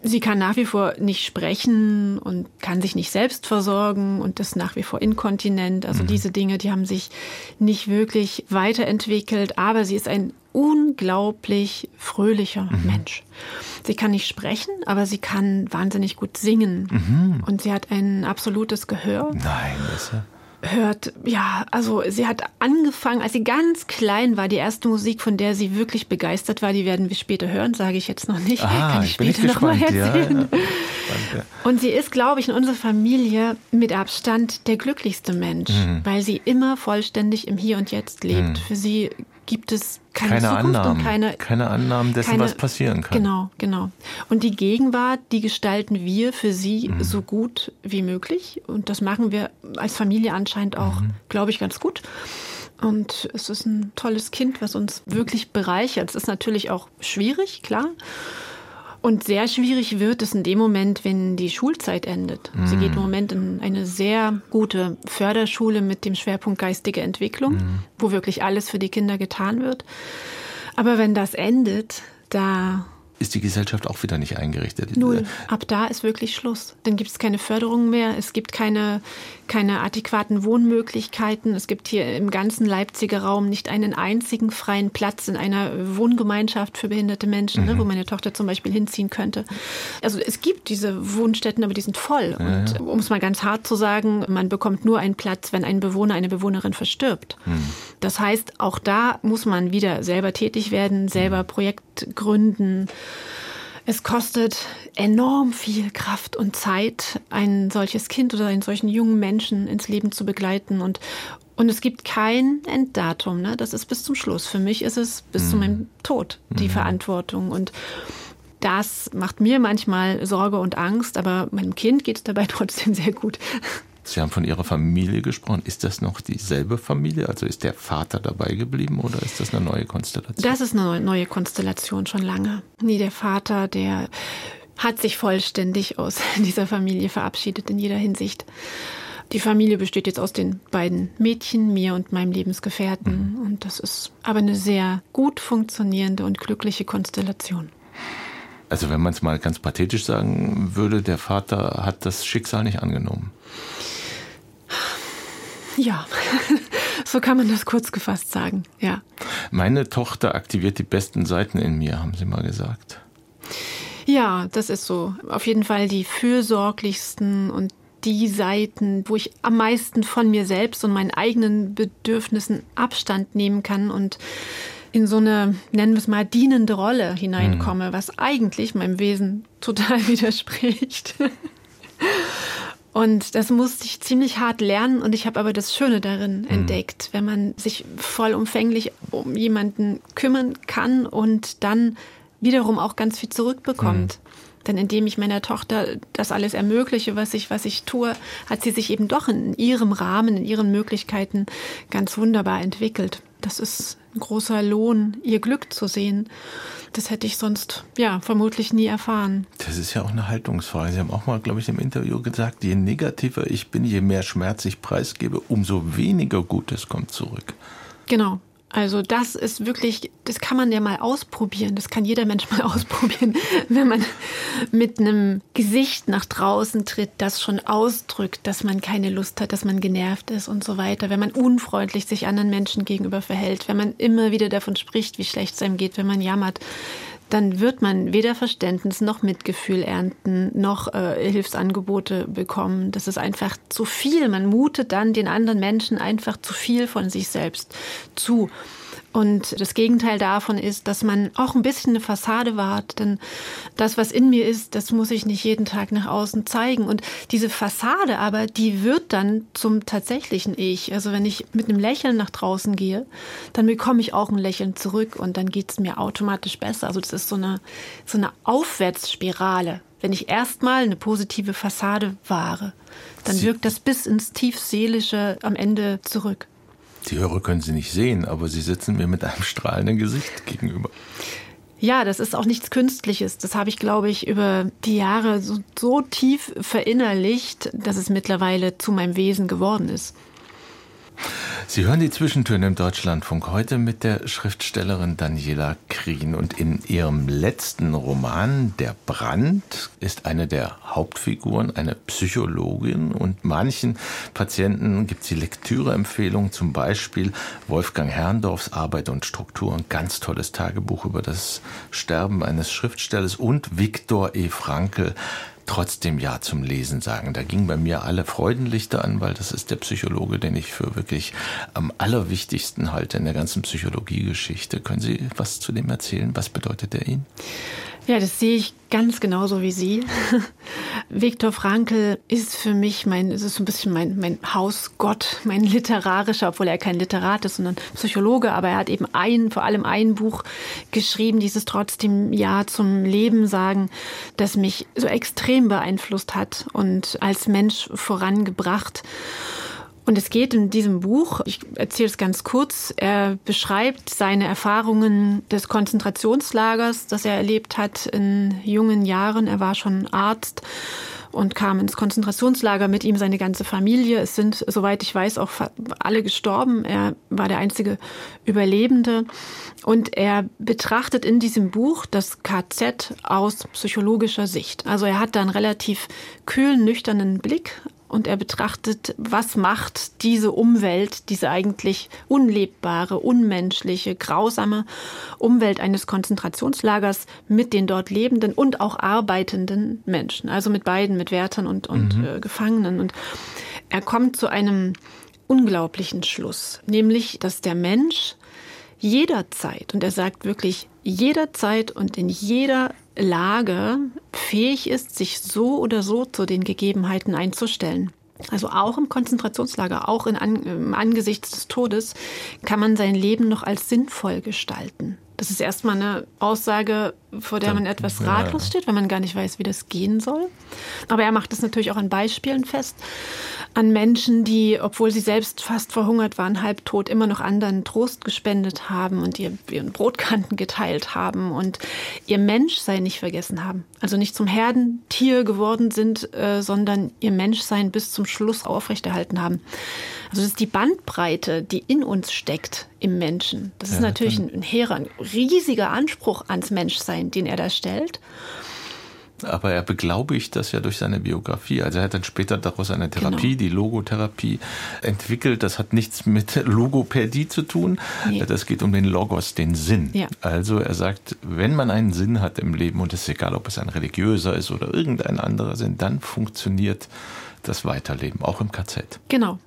Sie kann nach wie vor nicht sprechen und kann sich nicht selbst versorgen und ist nach wie vor inkontinent. Also mhm. diese Dinge, die haben sich nicht wirklich weiterentwickelt. Aber sie ist ein unglaublich fröhlicher mhm. Mensch. Sie kann nicht sprechen, aber sie kann wahnsinnig gut singen. Mhm. Und sie hat ein absolutes Gehör. Nein, ist ja hört, ja, also sie hat angefangen, als sie ganz klein war, die erste Musik, von der sie wirklich begeistert war, die werden wir später hören, sage ich jetzt noch nicht. Ah, Kann ich, ich später noch mal erzählen. Ja, ja. Und sie ist, glaube ich, in unserer Familie mit Abstand der glücklichste Mensch, mhm. weil sie immer vollständig im Hier und Jetzt lebt. Mhm. Für sie gibt es keine, keine Zukunft Annahmen, und keine, keine Annahmen dessen, keine, was passieren kann. Genau, genau. Und die Gegenwart, die gestalten wir für sie Mhm. so gut wie möglich. Und das machen wir als Familie anscheinend auch, Mhm. glaube ich, ganz gut. Und es ist ein tolles Kind, was uns wirklich bereichert. Es ist natürlich auch schwierig, klar. Und sehr schwierig wird es in dem Moment, wenn die Schulzeit endet. Sie geht im Moment in eine sehr gute Förderschule mit dem Schwerpunkt geistige Entwicklung, wo wirklich alles für die Kinder getan wird. Aber wenn das endet, da Ist die Gesellschaft auch wieder nicht eingerichtet? Null. Ab da ist wirklich Schluss. Dann gibt es keine Förderung mehr, es gibt keine, keine adäquaten Wohnmöglichkeiten. Es gibt hier im ganzen Leipziger Raum nicht einen einzigen freien Platz in einer Wohngemeinschaft für behinderte Menschen, ne, wo meine Tochter zum Beispiel hinziehen könnte. Also es gibt diese Wohnstätten, aber die sind voll. Und um es mal ganz hart zu sagen, man bekommt nur einen Platz, wenn ein Bewohner, eine Bewohnerin verstirbt. Das heißt, auch da muss man wieder selber tätig werden, selber Projekt gründen. Es kostet enorm viel Kraft und Zeit, ein solches Kind oder einen solchen jungen Menschen ins Leben zu begleiten. Und, und es gibt kein Enddatum. Ne? Das ist bis zum Schluss. Für mich ist es bis zu meinem Tod die Verantwortung. Und das macht mir manchmal Sorge und Angst, aber meinem Kind geht es dabei trotzdem sehr gut. Sie haben von Ihrer Familie gesprochen. Ist das noch dieselbe Familie? Also ist der Vater dabei geblieben oder ist das eine neue Konstellation? Das ist eine neue Konstellation schon lange. Nee, der Vater, der hat sich vollständig aus dieser Familie verabschiedet in jeder Hinsicht. Die Familie besteht jetzt aus den beiden Mädchen, mir und meinem Lebensgefährten. Und das ist aber eine sehr gut funktionierende und glückliche Konstellation. Also wenn man es mal ganz pathetisch sagen würde, der Vater hat das Schicksal nicht angenommen. Ja, so kann man das kurz gefasst sagen, ja. Meine Tochter aktiviert die besten Seiten in mir, haben Sie mal gesagt. Ja, das ist so. Auf jeden Fall die fürsorglichsten und die Seiten, wo ich am meisten von mir selbst und meinen eigenen Bedürfnissen Abstand nehmen kann und in so eine, nennen wir es mal, dienende Rolle hineinkomme, was eigentlich meinem Wesen total widerspricht. Und das musste ich ziemlich hart lernen und ich habe aber das Schöne darin entdeckt, wenn man sich vollumfänglich um jemanden kümmern kann und dann wiederum auch ganz viel zurückbekommt. Denn indem ich meiner Tochter das alles ermögliche, was ich, was ich tue, hat sie sich eben doch in ihrem Rahmen, in ihren Möglichkeiten ganz wunderbar entwickelt. Das ist ein großer Lohn, ihr Glück zu sehen. Das hätte ich sonst, ja, vermutlich nie erfahren. Das ist ja auch eine Haltungsfrage. Sie haben auch mal, glaube ich, im Interview gesagt, je negativer ich bin, je mehr Schmerz ich preisgebe, umso weniger Gutes kommt zurück. Genau. Also das ist wirklich, das kann man ja mal ausprobieren. Das kann jeder Mensch mal ausprobieren, wenn man mit einem Gesicht nach draußen tritt, das schon ausdrückt, dass man keine Lust hat, dass man genervt ist und so weiter. Wenn man unfreundlich sich anderen Menschen gegenüber verhält, wenn man immer wieder davon spricht, wie schlecht es einem geht, wenn man jammert, dann wird man weder Verständnis noch Mitgefühl ernten, noch äh, Hilfsangebote bekommen. Das ist einfach zu viel. Man mutet dann den anderen Menschen einfach zu viel von sich selbst zu. Und das Gegenteil davon ist, dass man auch ein bisschen eine Fassade wahrt. Denn das, was in mir ist, das muss ich nicht jeden Tag nach außen zeigen. Und diese Fassade aber, die wird dann zum tatsächlichen Ich. Also wenn ich mit einem Lächeln nach draußen gehe, dann bekomme ich auch ein Lächeln zurück und dann geht es mir automatisch besser. Also das ist so eine, so eine Aufwärtsspirale. Wenn ich erstmal eine positive Fassade wahre, dann wirkt das bis ins Tiefseelische am Ende zurück. Die Hörer können Sie nicht sehen, aber Sie sitzen mir mit einem strahlenden Gesicht gegenüber. Ja, das ist auch nichts Künstliches. Das habe ich, glaube ich, über die Jahre so, so tief verinnerlicht, dass es mittlerweile zu meinem Wesen geworden ist. Sie hören die Zwischentöne im Deutschlandfunk heute mit der Schriftstellerin Daniela Krien. Und in ihrem letzten Roman, Der Brand, ist eine der Hauptfiguren eine Psychologin. Und manchen Patienten gibt sie Lektüreempfehlungen, zum Beispiel Wolfgang Herrndorfs Arbeit und Struktur, ein ganz tolles Tagebuch über das Sterben eines Schriftstellers und Viktor E. Frankl, trotzdem Ja zum Lesen sagen. Da gingen bei mir alle Freudenlichter an, weil das ist der Psychologe, den ich für wirklich am allerwichtigsten halte in der ganzen Psychologiegeschichte. Können Sie was zu dem erzählen? Was bedeutet er Ihnen? Ja, das sehe ich ganz genauso wie Sie. Viktor Frankl ist für mich mein, es ist so ein bisschen mein, mein Hausgott, mein literarischer, obwohl er kein Literat ist, sondern Psychologe, aber er hat eben ein, vor allem ein Buch geschrieben, dieses trotzdem Ja zum Leben sagen, das mich so extrem beeinflusst hat und als Mensch vorangebracht. Und es geht in diesem Buch, ich erzähle es ganz kurz, er beschreibt seine Erfahrungen des Konzentrationslagers, das er erlebt hat in jungen Jahren. Er war schon Arzt und kam ins Konzentrationslager mit ihm seine ganze Familie. Es sind, soweit ich weiß, auch alle gestorben. Er war der einzige Überlebende. Und er betrachtet in diesem Buch das KZ aus psychologischer Sicht. Also er hat da einen relativ kühlen, nüchternen Blick und er betrachtet, was macht diese Umwelt, diese eigentlich unlebbare, unmenschliche, grausame Umwelt eines Konzentrationslagers mit den dort lebenden und auch arbeitenden Menschen, also mit beiden, mit Wärtern und, und mhm. äh, Gefangenen. Und er kommt zu einem unglaublichen Schluss, nämlich, dass der Mensch jederzeit, und er sagt wirklich jederzeit und in jeder Lage fähig ist, sich so oder so zu den Gegebenheiten einzustellen. Also auch im Konzentrationslager, auch in, im Angesichts des Todes, kann man sein Leben noch als sinnvoll gestalten. Das ist erstmal eine Aussage, vor der man etwas ratlos steht, wenn man gar nicht weiß, wie das gehen soll. Aber er macht es natürlich auch an Beispielen fest. An Menschen, die, obwohl sie selbst fast verhungert waren, halbtot, immer noch anderen Trost gespendet haben und ihr, ihren Brotkanten geteilt haben und ihr Menschsein nicht vergessen haben. Also nicht zum Herdentier geworden sind, äh, sondern ihr Menschsein bis zum Schluss aufrechterhalten haben. Also das ist die Bandbreite, die in uns steckt im Menschen. Das ist ja, natürlich ein, ein hehrer, ein riesiger Anspruch ans Menschsein, den er da stellt. Aber er beglaubigt das ja durch seine Biografie. Also er hat dann später daraus eine Therapie, genau. die Logotherapie, entwickelt. Das hat nichts mit Logopädie zu tun. Nee. Das geht um den Logos, den Sinn. Ja. Also er sagt, wenn man einen Sinn hat im Leben, und es ist egal, ob es ein religiöser ist oder irgendein anderer Sinn, dann funktioniert das Weiterleben, auch im KZ. Genau.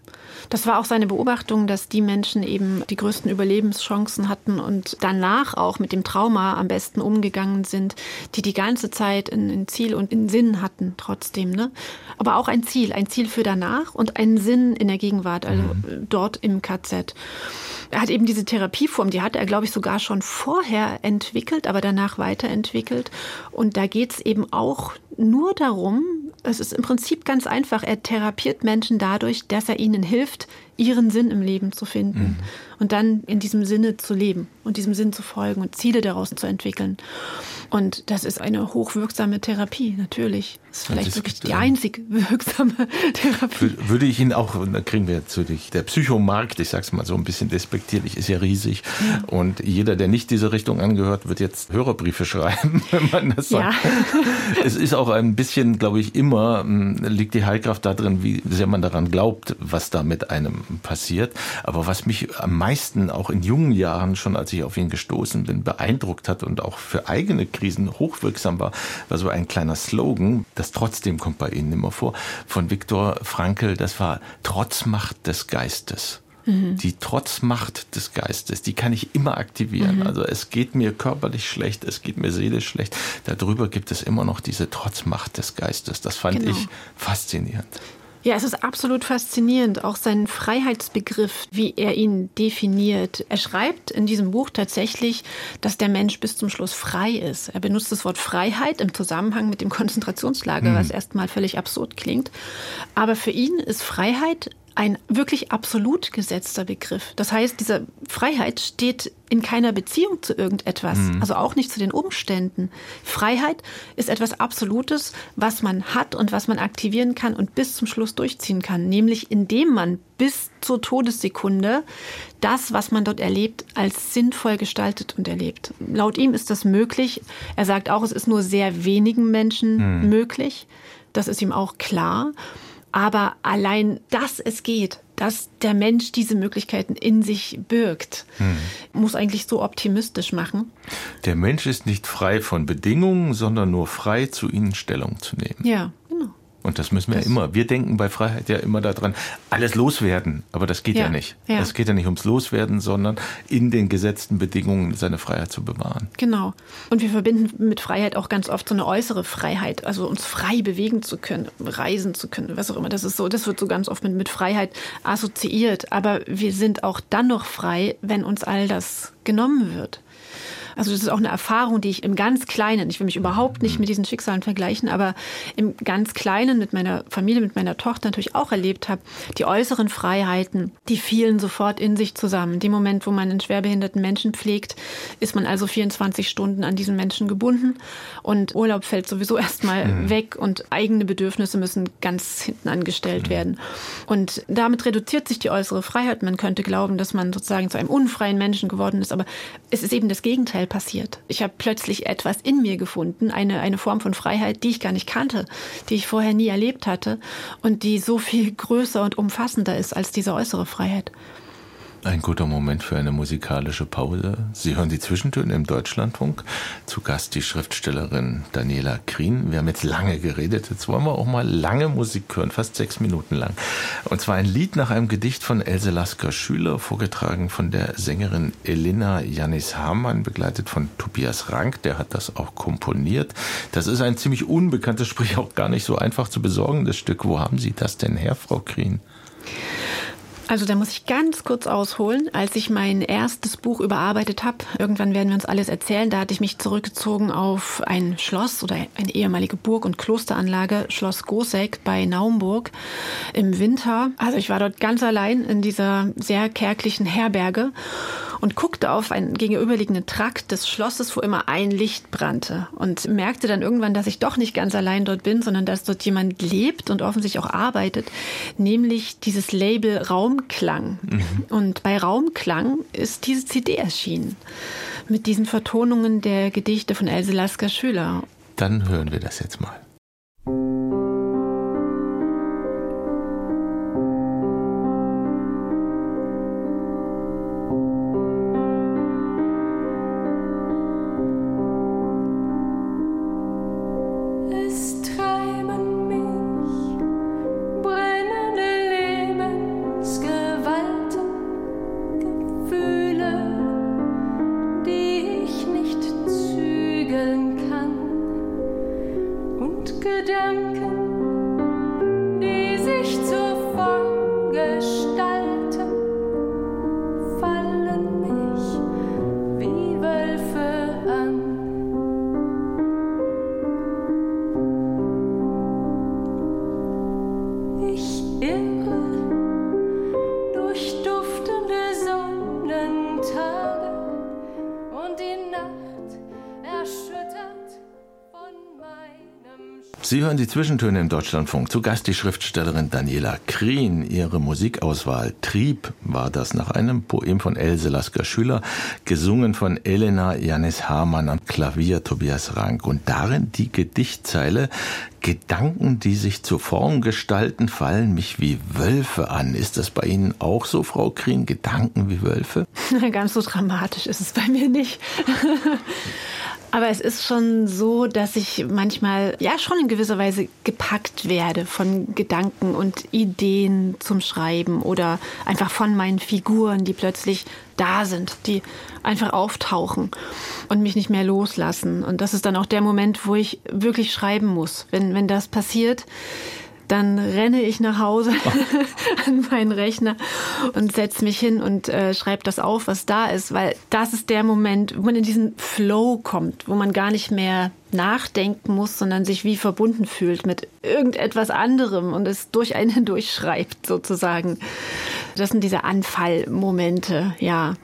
Das war auch seine Beobachtung, dass die Menschen eben die größten Überlebenschancen hatten und danach auch mit dem Trauma am besten umgegangen sind, die die ganze Zeit ein, Ziel und einen Sinn hatten trotzdem. Ne? Aber auch ein Ziel, ein Ziel für danach und einen Sinn in der Gegenwart, also mhm. dort im KZ. Er hat eben diese Therapieform, die hatte er, glaube ich, sogar schon vorher entwickelt, aber danach weiterentwickelt. Und da geht es eben auch nur darum, es ist im Prinzip ganz einfach. Er therapiert Menschen dadurch, dass er ihnen hilft, ihren Sinn im Leben zu finden mhm. Und dann in diesem Sinne zu leben und diesem Sinn zu folgen und Ziele daraus zu entwickeln. Und das ist eine hochwirksame Therapie, natürlich. Das ist vielleicht das wirklich die einzig wirksame Therapie. Würde ich ihn auch, da kriegen wir zu dich, der Psychomarkt, ich sag's mal so ein bisschen despektierlich, ist ja riesig. Ja. Und jeder, der nicht dieser Richtung angehört, wird jetzt Hörerbriefe schreiben, wenn man das sagt. Ja. es ist auch ein bisschen, glaube ich, immer, hm, liegt die Heilkraft darin, wie sehr man daran glaubt, was da mit einem passiert. Aber was mich am meisten auch in jungen Jahren, schon als ich auf ihn gestoßen bin, beeindruckt hat und auch für eigene Krisen hochwirksam war, war so ein kleiner Slogan, das trotzdem kommt bei Ihnen immer vor, von Viktor Frankl, das war Trotzmacht des Geistes. Mhm. Die Trotzmacht des Geistes, die kann ich immer aktivieren. Mhm. Also es geht mir körperlich schlecht, es geht mir seelisch schlecht. Darüber gibt es immer noch diese Trotzmacht des Geistes. Das fand genau. ich faszinierend. Ja, es ist absolut faszinierend, auch sein Freiheitsbegriff, wie er ihn definiert. Er schreibt in diesem Buch tatsächlich, dass der Mensch bis zum Schluss frei ist. Er benutzt das Wort Freiheit im Zusammenhang mit dem Konzentrationslager, mhm. was erstmal völlig absurd klingt. Aber für ihn ist Freiheit ein wirklich absolut gesetzter Begriff. Das heißt, diese Freiheit steht in keiner Beziehung zu irgendetwas, mhm. also auch nicht zu den Umständen. Freiheit ist etwas Absolutes, was man hat und was man aktivieren kann und bis zum Schluss durchziehen kann, nämlich indem man bis zur Todessekunde das, was man dort erlebt, als sinnvoll gestaltet und erlebt. Laut ihm ist das möglich. Er sagt auch, es ist nur sehr wenigen Menschen mhm. möglich. Das ist ihm auch klar. Aber allein, dass es geht, dass der Mensch diese Möglichkeiten in sich birgt, hm. muss eigentlich so optimistisch machen. Der Mensch ist nicht frei von Bedingungen, sondern nur frei, zu ihnen Stellung zu nehmen. Ja, genau. Und das müssen wir das immer. Wir denken bei Freiheit ja immer daran, alles loswerden. Aber das geht ja, ja nicht. Es ja. geht ja nicht ums Loswerden, sondern in den gesetzten Bedingungen seine Freiheit zu bewahren. Genau. Und wir verbinden mit Freiheit auch ganz oft so eine äußere Freiheit, also uns frei bewegen zu können, reisen zu können, was auch immer. Das ist so, das wird so ganz oft mit, mit Freiheit assoziiert. Aber wir sind auch dann noch frei, wenn uns all das genommen wird. Also das ist auch eine Erfahrung, die ich im ganz Kleinen, ich will mich überhaupt nicht mit diesen Schicksalen vergleichen, aber im ganz Kleinen mit meiner Familie, mit meiner Tochter natürlich auch erlebt habe. Die äußeren Freiheiten, die fielen sofort in sich zusammen. In dem Moment, wo man einen schwerbehinderten Menschen pflegt, ist man also 24 Stunden an diesen Menschen gebunden und Urlaub fällt sowieso erstmal mhm. weg und eigene Bedürfnisse müssen ganz hinten angestellt mhm. werden. Und damit reduziert sich die äußere Freiheit. Man könnte glauben, dass man sozusagen zu einem unfreien Menschen geworden ist, aber es ist eben das Gegenteil Gegenteil passiert. Ich habe plötzlich etwas in mir gefunden, eine, eine Form von Freiheit, die ich gar nicht kannte, die ich vorher nie erlebt hatte und die so viel größer und umfassender ist als diese äußere Freiheit. Ein guter Moment für eine musikalische Pause. Sie hören die Zwischentöne im Deutschlandfunk. Zu Gast die Schriftstellerin Daniela Krien. Wir haben jetzt lange geredet. Jetzt wollen wir auch mal lange Musik hören, fast sechs Minuten lang. Und zwar ein Lied nach einem Gedicht von Else Lasker Schüler, vorgetragen von der Sängerin Elena Janis Hamann, begleitet von Tobias Rank. Der hat das auch komponiert. Das ist ein ziemlich unbekanntes, sprich auch gar nicht so einfach zu besorgen, das Stück. Wo haben Sie das denn her, Frau Krien? Also da muss ich ganz kurz ausholen. Als ich mein erstes Buch überarbeitet habe, irgendwann werden wir uns alles erzählen, da hatte ich mich zurückgezogen auf ein Schloss oder eine ehemalige Burg- und Klosteranlage, Schloss Goseck bei Naumburg im Winter. Also ich war dort ganz allein in dieser sehr kärglichen Herberge und guckte auf einen gegenüberliegenden Trakt des Schlosses, wo immer ein Licht brannte und merkte dann irgendwann, dass ich doch nicht ganz allein dort bin, sondern dass dort jemand lebt und offensichtlich auch arbeitet, nämlich dieses Label Raumklang. Mhm. Und bei Raumklang ist diese CD erschienen mit diesen Vertonungen der Gedichte von Else Lasker Schüler. Dann hören wir das jetzt mal. Sie hören die Zwischentöne im Deutschlandfunk. Zu Gast die Schriftstellerin Daniela Krien. Ihre Musikauswahl Trieb war das nach einem Poem von Else Lasker Schüler, gesungen von Elena Janis Hamann am Klavier Tobias Rank. Und darin die Gedichtzeile Gedanken, die sich zur Form gestalten, fallen mich wie Wölfe an. Ist das bei Ihnen auch so, Frau Krien? Gedanken wie Wölfe? Ganz so dramatisch ist es bei mir nicht. Aber es ist schon so, dass ich manchmal ja schon in gewisser Weise gepackt werde von Gedanken und Ideen zum Schreiben oder einfach von meinen Figuren, die plötzlich da sind, die einfach auftauchen und mich nicht mehr loslassen. Und das ist dann auch der Moment, wo ich wirklich schreiben muss. Wenn, wenn das passiert, dann renne ich nach Hause an meinen Rechner und setze mich hin und äh, schreibe das auf, was da ist, weil das ist der Moment, wo man in diesen Flow kommt, wo man gar nicht mehr nachdenken muss, sondern sich wie verbunden fühlt mit irgendetwas anderem und es durch einen hindurch schreibt sozusagen. Das sind diese Anfallmomente, ja.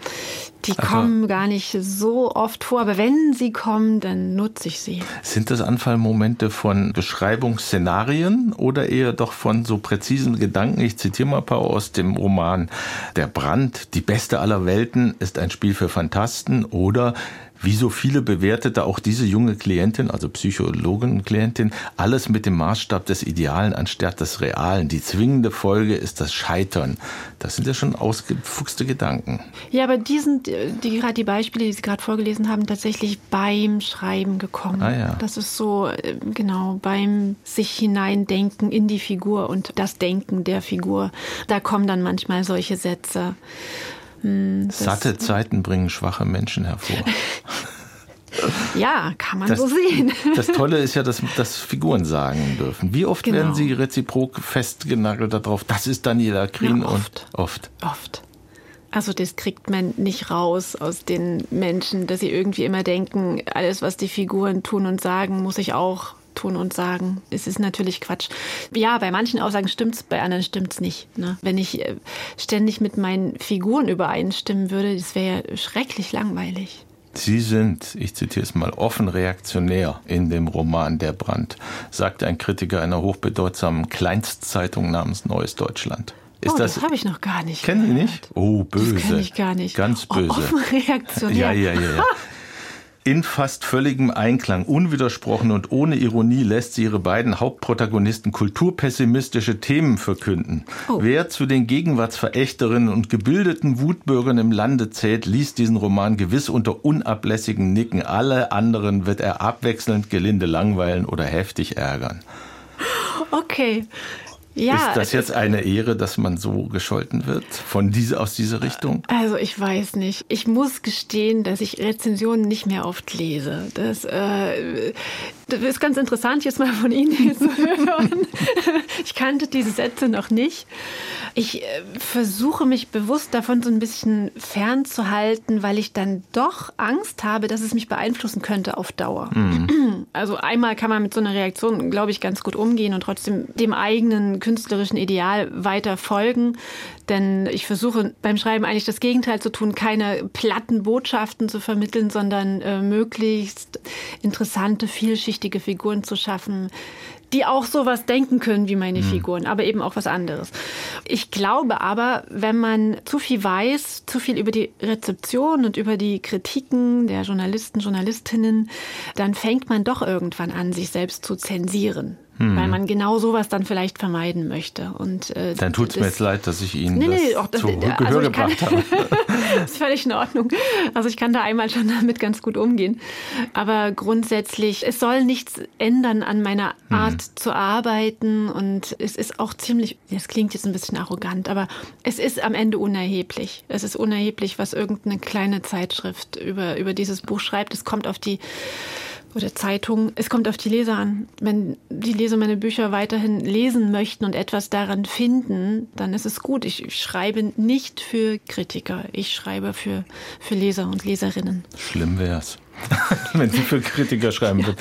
Die also, kommen gar nicht so oft vor, aber wenn sie kommen, dann nutze ich sie. Sind das Anfallmomente von Beschreibungsszenarien oder eher doch von so präzisen Gedanken? Ich zitiere mal ein paar aus dem Roman Der Brand, die beste aller Welten ist ein Spiel für Fantasten oder wie so viele bewertete auch diese junge Klientin, also Psychologin-Klientin, alles mit dem Maßstab des Idealen anstatt des Realen. Die zwingende Folge ist das Scheitern. Das sind ja schon ausgefuchste Gedanken. Ja, aber die sind, die gerade die Beispiele, die Sie gerade vorgelesen haben, tatsächlich beim Schreiben gekommen. Ah, ja. Das ist so, äh, genau, beim sich hineindenken in die Figur und das Denken der Figur. Da kommen dann manchmal solche Sätze. Hm, Satte Zeiten bringen schwache Menschen hervor. Ja, kann man das, so sehen. Das Tolle ist ja, dass, dass Figuren sagen dürfen. Wie oft genau. werden sie reziprok festgenagelt darauf, das ist Daniela Krien ja, oft. und oft. Oft. Also das kriegt man nicht raus aus den Menschen, dass sie irgendwie immer denken, alles, was die Figuren tun und sagen, muss ich auch tun und sagen. Es ist natürlich Quatsch. Ja, bei manchen Aussagen stimmt es, bei anderen stimmt es nicht. Ne? Wenn ich äh, ständig mit meinen Figuren übereinstimmen würde, das wäre schrecklich langweilig. Sie sind, ich zitiere es mal, offen reaktionär in dem Roman Der Brand, sagt ein Kritiker einer hochbedeutsamen Kleinstzeitung namens Neues Deutschland. Ist oh, das, das habe ich noch gar nicht. Kennen Sie nicht? Oh, böse. Das kenne ich gar nicht. Ganz böse. Oh, offen reaktionär. Ja, ja, ja. ja. In fast völligem Einklang, unwidersprochen und ohne Ironie lässt sie ihre beiden Hauptprotagonisten kulturpessimistische Themen verkünden. Oh. Wer zu den Gegenwartsverächterinnen und gebildeten Wutbürgern im Lande zählt, liest diesen Roman gewiss unter unablässigen Nicken. Alle anderen wird er abwechselnd gelinde langweilen oder heftig ärgern. Okay. Ja, ist das jetzt eine Ehre, dass man so gescholten wird von diese, aus dieser Richtung? Also ich weiß nicht. Ich muss gestehen, dass ich Rezensionen nicht mehr oft lese. Das, äh, das ist ganz interessant, jetzt mal von Ihnen zu hören. Ich kannte diese Sätze noch nicht. Ich äh, versuche mich bewusst davon so ein bisschen fernzuhalten, weil ich dann doch Angst habe, dass es mich beeinflussen könnte auf Dauer. Mhm. Also einmal kann man mit so einer Reaktion, glaube ich, ganz gut umgehen und trotzdem dem eigenen künstlerischen Ideal weiter folgen. Denn ich versuche beim Schreiben eigentlich das Gegenteil zu tun, keine platten Botschaften zu vermitteln, sondern äh, möglichst interessante, vielschichtige Figuren zu schaffen, die auch sowas denken können wie meine mhm. Figuren, aber eben auch was anderes. Ich glaube aber, wenn man zu viel weiß, zu viel über die Rezeption und über die Kritiken der Journalisten, Journalistinnen, dann fängt man doch irgendwann an, sich selbst zu zensieren hm. weil man genau sowas dann vielleicht vermeiden möchte. Und, äh, dann tut es mir jetzt leid, dass ich Ihnen nee, nee, das, das zu also Gehör gebracht habe. das ist völlig in Ordnung. Also ich kann da einmal schon damit ganz gut umgehen. Aber grundsätzlich, es soll nichts ändern an meiner hm. Art hm. zu arbeiten und es ist auch ziemlich, das klingt jetzt ein bisschen arrogant, aber es ist am Ende unerheblich. Es ist unerheblich, was irgendeine kleine Zeitschrift über, über dieses Buch schreibt. Es kommt auf die oder Zeitung. Es kommt auf die Leser an. Wenn die Leser meine Bücher weiterhin lesen möchten und etwas daran finden, dann ist es gut. Ich schreibe nicht für Kritiker. Ich schreibe für, für Leser und Leserinnen. Schlimm wär's. wenn sie für Kritiker schreiben wird.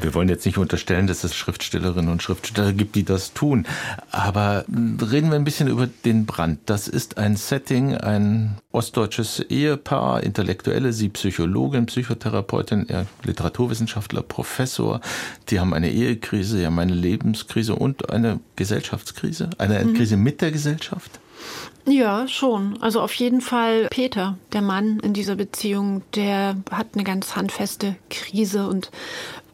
Wir wollen jetzt nicht unterstellen, dass es Schriftstellerinnen und Schriftsteller gibt, die das tun. Aber reden wir ein bisschen über den Brand. Das ist ein Setting, ein ostdeutsches Ehepaar, Intellektuelle, sie Psychologin, Psychotherapeutin, er Literaturwissenschaftler, Professor. Die haben eine Ehekrise, sie haben eine Lebenskrise und eine Gesellschaftskrise, eine mhm. Krise mit der Gesellschaft. Ja, schon. Also auf jeden Fall Peter, der Mann in dieser Beziehung, der hat eine ganz handfeste Krise und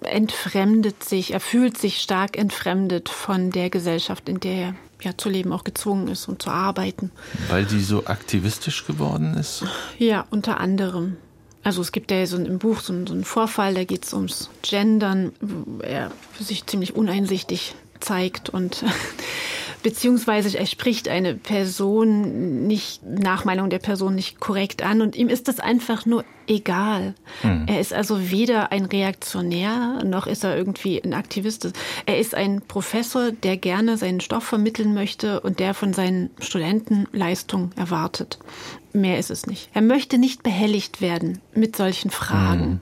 entfremdet sich, er fühlt sich stark entfremdet von der Gesellschaft, in der er ja zu leben auch gezwungen ist und zu arbeiten. Weil die so aktivistisch geworden ist? Ja, unter anderem. Also es gibt ja so im Buch so einen, so einen Vorfall, da geht es ums Gendern, wo er für sich ziemlich uneinsichtig zeigt und beziehungsweise er spricht eine Person nicht nach Meinung der Person nicht korrekt an und ihm ist das einfach nur egal. Mhm. Er ist also weder ein Reaktionär noch ist er irgendwie ein Aktivist. Er ist ein Professor, der gerne seinen Stoff vermitteln möchte und der von seinen Studenten Leistung erwartet. Mehr ist es nicht. Er möchte nicht behelligt werden mit solchen Fragen. Mhm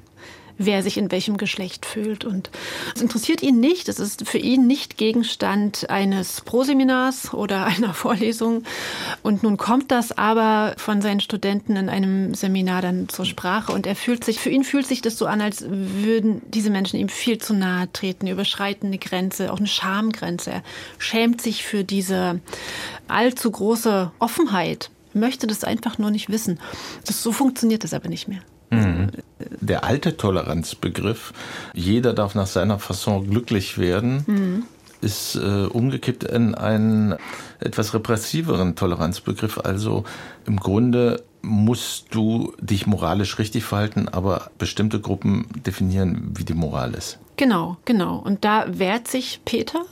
wer sich in welchem Geschlecht fühlt. Und es interessiert ihn nicht, es ist für ihn nicht Gegenstand eines Proseminars oder einer Vorlesung. Und nun kommt das aber von seinen Studenten in einem Seminar dann zur Sprache und er fühlt sich, für ihn fühlt sich das so an, als würden diese Menschen ihm viel zu nahe treten, überschreiten eine Grenze, auch eine Schamgrenze. Er schämt sich für diese allzu große Offenheit, möchte das einfach nur nicht wissen. Das, so funktioniert das aber nicht mehr. Mhm. Der alte Toleranzbegriff, jeder darf nach seiner Fasson glücklich werden, mhm. ist äh, umgekippt in einen etwas repressiveren Toleranzbegriff. Also im Grunde musst du dich moralisch richtig verhalten, aber bestimmte Gruppen definieren, wie die Moral ist. Genau, genau. Und da wehrt sich Peter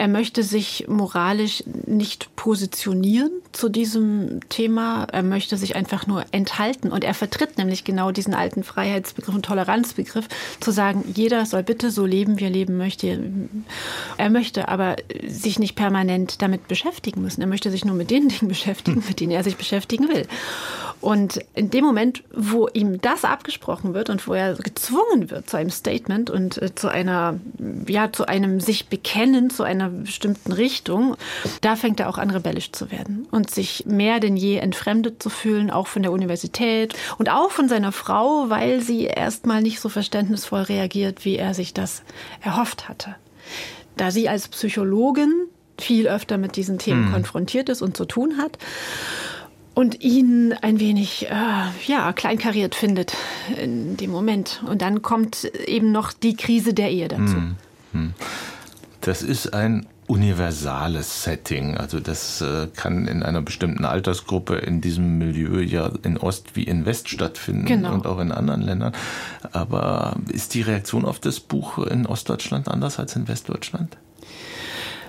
er möchte sich moralisch nicht positionieren zu diesem Thema. Er möchte sich einfach nur enthalten. Und er vertritt nämlich genau diesen alten Freiheitsbegriff und Toleranzbegriff, zu sagen, jeder soll bitte so leben, wie er leben möchte. Er möchte aber sich nicht permanent damit beschäftigen müssen. Er möchte sich nur mit den Dingen beschäftigen, mit denen er sich beschäftigen will. Und in dem Moment, wo ihm das abgesprochen wird und wo er gezwungen wird zu einem Statement und äh, zu einer, ja, zu einem sich bekennen, zu einer bestimmten Richtung, da fängt er auch an, rebellisch zu werden und sich mehr denn je entfremdet zu fühlen, auch von der Universität und auch von seiner Frau, weil sie erstmal nicht so verständnisvoll reagiert, wie er sich das erhofft hatte. Da sie als Psychologin viel öfter mit diesen Themen mhm. konfrontiert ist und zu tun hat und ihn ein wenig äh, ja kleinkariert findet in dem Moment und dann kommt eben noch die Krise der Ehe dazu. Hm, hm. Das ist ein universales Setting. Also das äh, kann in einer bestimmten Altersgruppe in diesem Milieu ja in Ost wie in West stattfinden genau. und auch in anderen Ländern. Aber ist die Reaktion auf das Buch in Ostdeutschland anders als in Westdeutschland?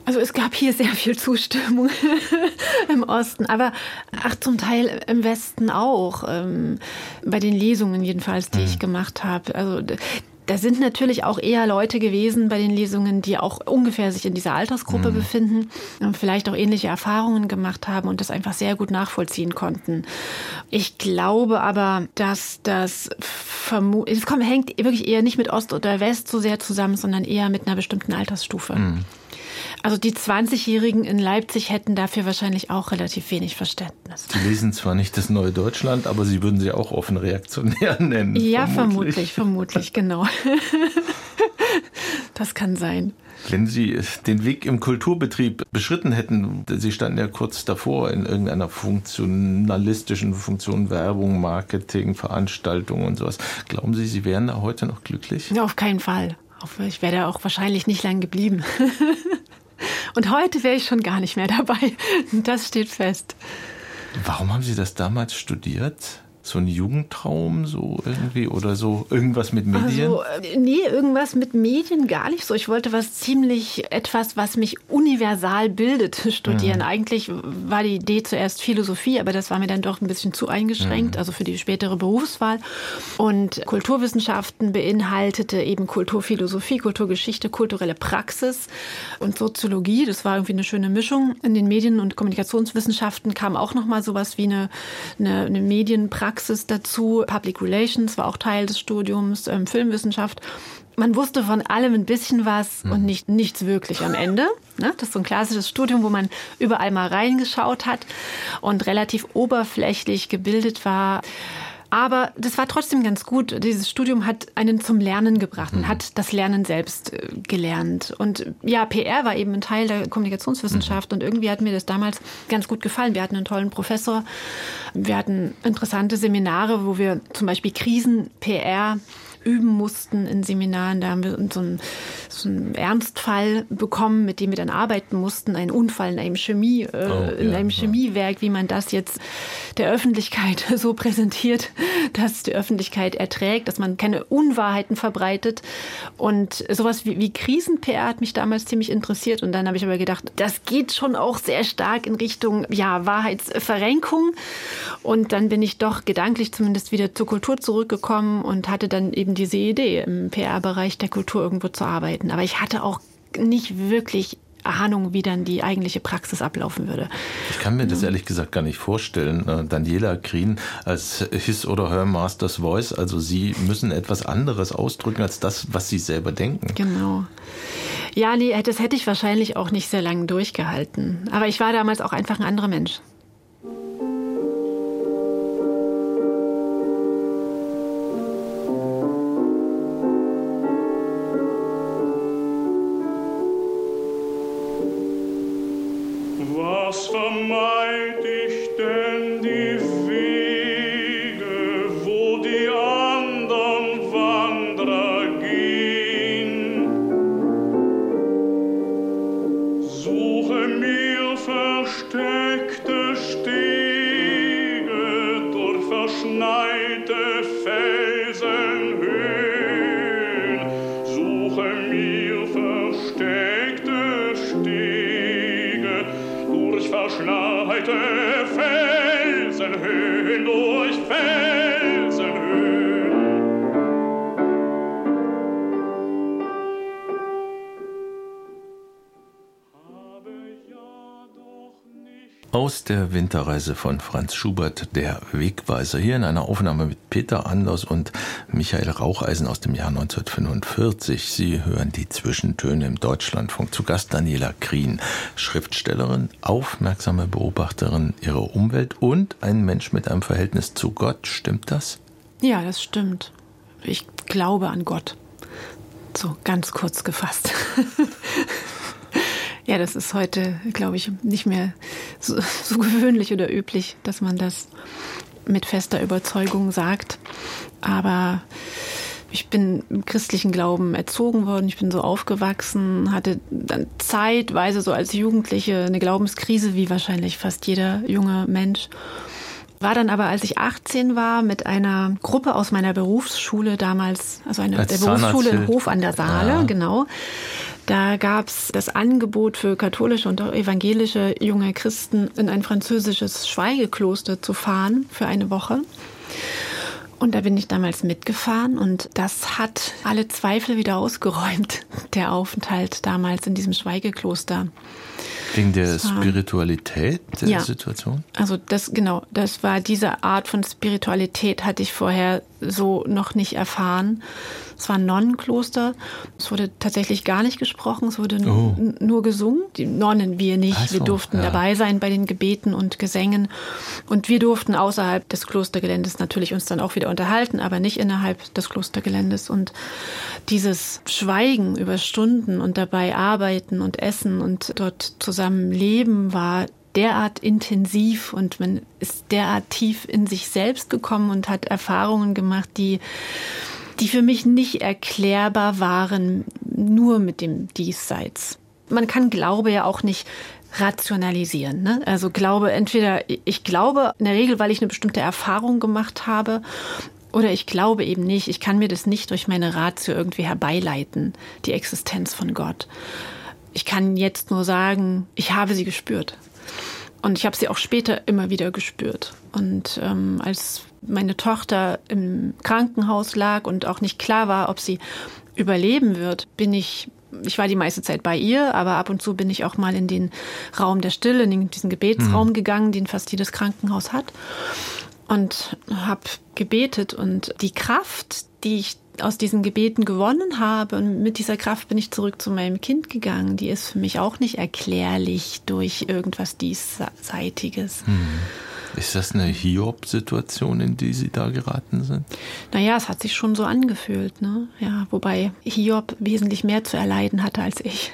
Also es gab hier sehr viel Zustimmung im Osten, aber ach zum Teil im Westen auch. Ähm, bei den Lesungen jedenfalls, die mhm. ich gemacht habe. Also da sind natürlich auch eher Leute gewesen bei den Lesungen, die auch ungefähr sich in dieser Altersgruppe mhm. befinden und vielleicht auch ähnliche Erfahrungen gemacht haben und das einfach sehr gut nachvollziehen konnten. Ich glaube aber, dass das es kommt, hängt wirklich eher nicht mit Ost oder West so sehr zusammen, sondern eher mit einer bestimmten Altersstufe. Mhm. Also die 20-Jährigen in Leipzig hätten dafür wahrscheinlich auch relativ wenig Verständnis. Sie lesen zwar nicht das neue Deutschland, aber Sie würden sie auch offen reaktionär nennen. Ja, vermutlich, vermutlich, vermutlich genau. das kann sein. Wenn Sie den Weg im Kulturbetrieb beschritten hätten, Sie standen ja kurz davor in irgendeiner funktionalistischen Funktion, Werbung, Marketing, Veranstaltung und sowas. Glauben Sie, Sie wären da heute noch glücklich? Ja, auf keinen Fall. Ich wäre da auch wahrscheinlich nicht lang geblieben. Und heute wäre ich schon gar nicht mehr dabei. Das steht fest. Warum haben Sie das damals studiert? So ein Jugendtraum so irgendwie oder so irgendwas mit Medien? Also, äh, nee, irgendwas mit Medien gar nicht so. Ich wollte was ziemlich etwas, was mich universal bildet, studieren. Mhm. Eigentlich war die Idee zuerst Philosophie, aber das war mir dann doch ein bisschen zu eingeschränkt, mhm. also für die spätere Berufswahl. Und Kulturwissenschaften beinhaltete eben Kulturphilosophie, Kulturgeschichte, kulturelle Praxis und Soziologie. Das war irgendwie eine schöne Mischung. In den Medien- und Kommunikationswissenschaften kam auch noch mal sowas wie eine, eine, eine Medienpraxis Praxis dazu. Public Relations war auch Teil des Studiums, ähm, Filmwissenschaft. Man wusste von allem ein bisschen was mhm. und nicht, nichts wirklich am Ende. Ne? Das ist so ein klassisches Studium, wo man überall mal reingeschaut hat und relativ oberflächlich gebildet war. Aber das war trotzdem ganz gut. Dieses Studium hat einen zum Lernen gebracht und mhm. hat das Lernen selbst äh, gelernt. Und ja, PR war eben ein Teil der Kommunikationswissenschaft mhm. und irgendwie hat mir das damals ganz gut gefallen. Wir hatten einen tollen Professor. Wir hatten interessante Seminare, wo wir zum Beispiel Krisen-PR üben mussten in Seminaren. Da haben wir so einen, so einen Ernstfall bekommen, mit dem wir dann arbeiten mussten. Ein Unfall in einem Chemie, äh, oh, in ja, einem Chemiewerk, wie man das jetzt der Öffentlichkeit so präsentiert, dass die Öffentlichkeit erträgt, dass man keine Unwahrheiten verbreitet. Und sowas wie, wie Krisen-PR hat mich damals ziemlich interessiert. Und dann habe ich aber gedacht, das geht schon auch sehr stark in Richtung ja, Wahrheitsverrenkung. Und dann bin ich doch gedanklich zumindest wieder zur Kultur zurückgekommen und hatte dann eben diese Idee, im PR-Bereich der Kultur irgendwo zu arbeiten. Aber ich hatte auch nicht wirklich Ahnung, wie dann die eigentliche Praxis ablaufen würde. Ich kann mir das ehrlich gesagt gar nicht vorstellen. Äh, Daniela Green als His oder Her Master's Voice, also Sie müssen etwas anderes ausdrücken als das, was Sie selber denken. Genau. Ja, nee, das hätte ich wahrscheinlich auch nicht sehr lange durchgehalten. Aber ich war damals auch einfach ein anderer Mensch. Aus der Winterreise von Franz Schubert, der Wegweiser, hier in einer Aufnahme mit Peter Anders und Michael Raucheisen aus dem Jahr 1945. Sie hören die Zwischentöne im Deutschlandfunk. Zu Gast Daniela Krien, Schriftstellerin, aufmerksame Beobachterin ihrer Umwelt und ein Mensch mit einem Verhältnis zu Gott. Stimmt das? Ja, das stimmt. Ich glaube an Gott. So ganz kurz gefasst. Ja, das ist heute, glaube ich, nicht mehr so, so, gewöhnlich oder üblich, dass man das mit fester Überzeugung sagt. Aber ich bin im christlichen Glauben erzogen worden, ich bin so aufgewachsen, hatte dann zeitweise so als Jugendliche eine Glaubenskrise, wie wahrscheinlich fast jeder junge Mensch. War dann aber, als ich 18 war, mit einer Gruppe aus meiner Berufsschule damals, also eine der Berufsschule in Hof an der Saale, ja. genau da gab es das Angebot für katholische und auch evangelische junge Christen in ein französisches Schweigekloster zu fahren für eine Woche. Und da bin ich damals mitgefahren und das hat alle Zweifel wieder ausgeräumt, der Aufenthalt damals in diesem Schweigekloster. Wegen der Spiritualität der ja, Situation? Also das genau, das war diese Art von Spiritualität hatte ich vorher so noch nicht erfahren. Es war ein Nonnenkloster. Es wurde tatsächlich gar nicht gesprochen, es wurde oh. nur gesungen. Die Nonnen, wir nicht. So, wir durften ja. dabei sein bei den Gebeten und Gesängen. Und wir durften außerhalb des Klostergeländes natürlich uns dann auch wieder unterhalten, aber nicht innerhalb des Klostergeländes. Und dieses Schweigen über Stunden und dabei arbeiten und essen und dort zusammen leben war derart intensiv und man ist derart tief in sich selbst gekommen und hat Erfahrungen gemacht, die die für mich nicht erklärbar waren, nur mit dem Diesseits. Man kann Glaube ja auch nicht rationalisieren. Ne? Also Glaube, entweder ich glaube in der Regel, weil ich eine bestimmte Erfahrung gemacht habe, oder ich glaube eben nicht. Ich kann mir das nicht durch meine Ratio irgendwie herbeileiten, die Existenz von Gott. Ich kann jetzt nur sagen, ich habe sie gespürt. Und ich habe sie auch später immer wieder gespürt. Und ähm, als meine Tochter im Krankenhaus lag und auch nicht klar war, ob sie überleben wird, bin ich ich war die meiste Zeit bei ihr, aber ab und zu bin ich auch mal in den Raum der Stille, in diesen Gebetsraum mhm. gegangen, den fast jedes Krankenhaus hat und habe gebetet und die Kraft, die ich aus diesen Gebeten gewonnen habe und mit dieser Kraft bin ich zurück zu meinem Kind gegangen, die ist für mich auch nicht erklärlich durch irgendwas diesseitiges. Mhm. Ist das eine Hiob-Situation, in die Sie da geraten sind? Naja, es hat sich schon so angefühlt, ne? Ja, wobei Hiob wesentlich mehr zu erleiden hatte als ich.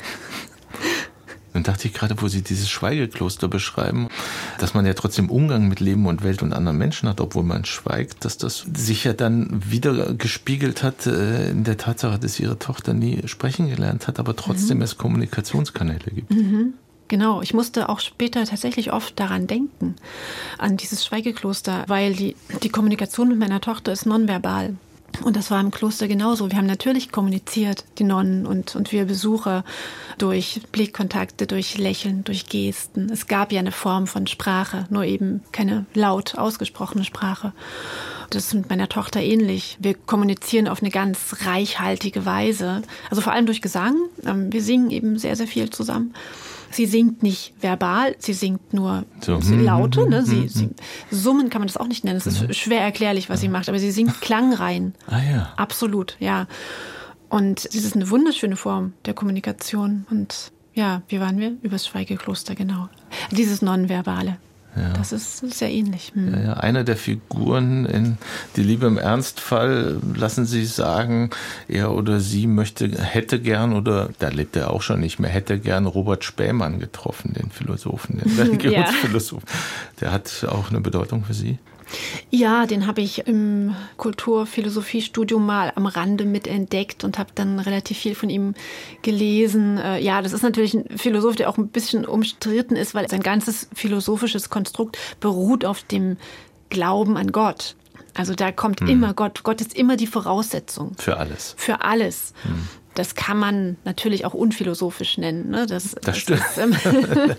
Dann dachte ich gerade, wo Sie dieses Schweigekloster beschreiben, dass man ja trotzdem Umgang mit Leben und Welt und anderen Menschen hat, obwohl man schweigt, dass das sich ja dann wieder gespiegelt hat äh, in der Tatsache, dass Ihre Tochter nie sprechen gelernt hat, aber trotzdem mhm. es Kommunikationskanäle gibt. Mhm. Genau, ich musste auch später tatsächlich oft daran denken, an dieses Schweigekloster, weil die, die Kommunikation mit meiner Tochter ist nonverbal. Und das war im Kloster genauso. Wir haben natürlich kommuniziert, die Nonnen und, und wir Besucher, durch Blickkontakte, durch Lächeln, durch Gesten. Es gab ja eine Form von Sprache, nur eben keine laut ausgesprochene Sprache. Das ist mit meiner Tochter ähnlich. Wir kommunizieren auf eine ganz reichhaltige Weise. Also vor allem durch Gesang. Ähm, wir singen eben sehr, sehr viel zusammen. Sie singt nicht verbal, sie singt nur so. Laute. Ne? Sie, sie, summen kann man das auch nicht nennen. Es ist schwer erklärlich, was sie macht, aber sie singt klangrein. Ah ja. Absolut, ja. Und es ist eine wunderschöne Form der Kommunikation. Und ja, wie waren wir? Übers Schweigekloster, genau. Dieses Nonverbale. Ja. Das ist sehr ähnlich. Hm. Ja, ja. Einer der Figuren in Die Liebe im Ernstfall, lassen Sie sagen, er oder sie möchte, hätte gern, oder da lebt er auch schon nicht mehr, hätte gern Robert Spähmann getroffen, den Philosophen, den Religionsphilosophen. Der hat auch eine Bedeutung für Sie? Ja, den habe ich im Kulturphilosophiestudium mal am Rande mitentdeckt und habe dann relativ viel von ihm gelesen. Äh, ja, das ist natürlich ein Philosoph, der auch ein bisschen umstritten ist, weil sein ganzes philosophisches Konstrukt beruht auf dem Glauben an Gott. Also da kommt hm. immer Gott. Gott ist immer die Voraussetzung. Für alles. Für alles. Hm. das kann man natürlich auch unphilosophisch nennen. Ne? Das, das, das stimmt. Ist, ähm,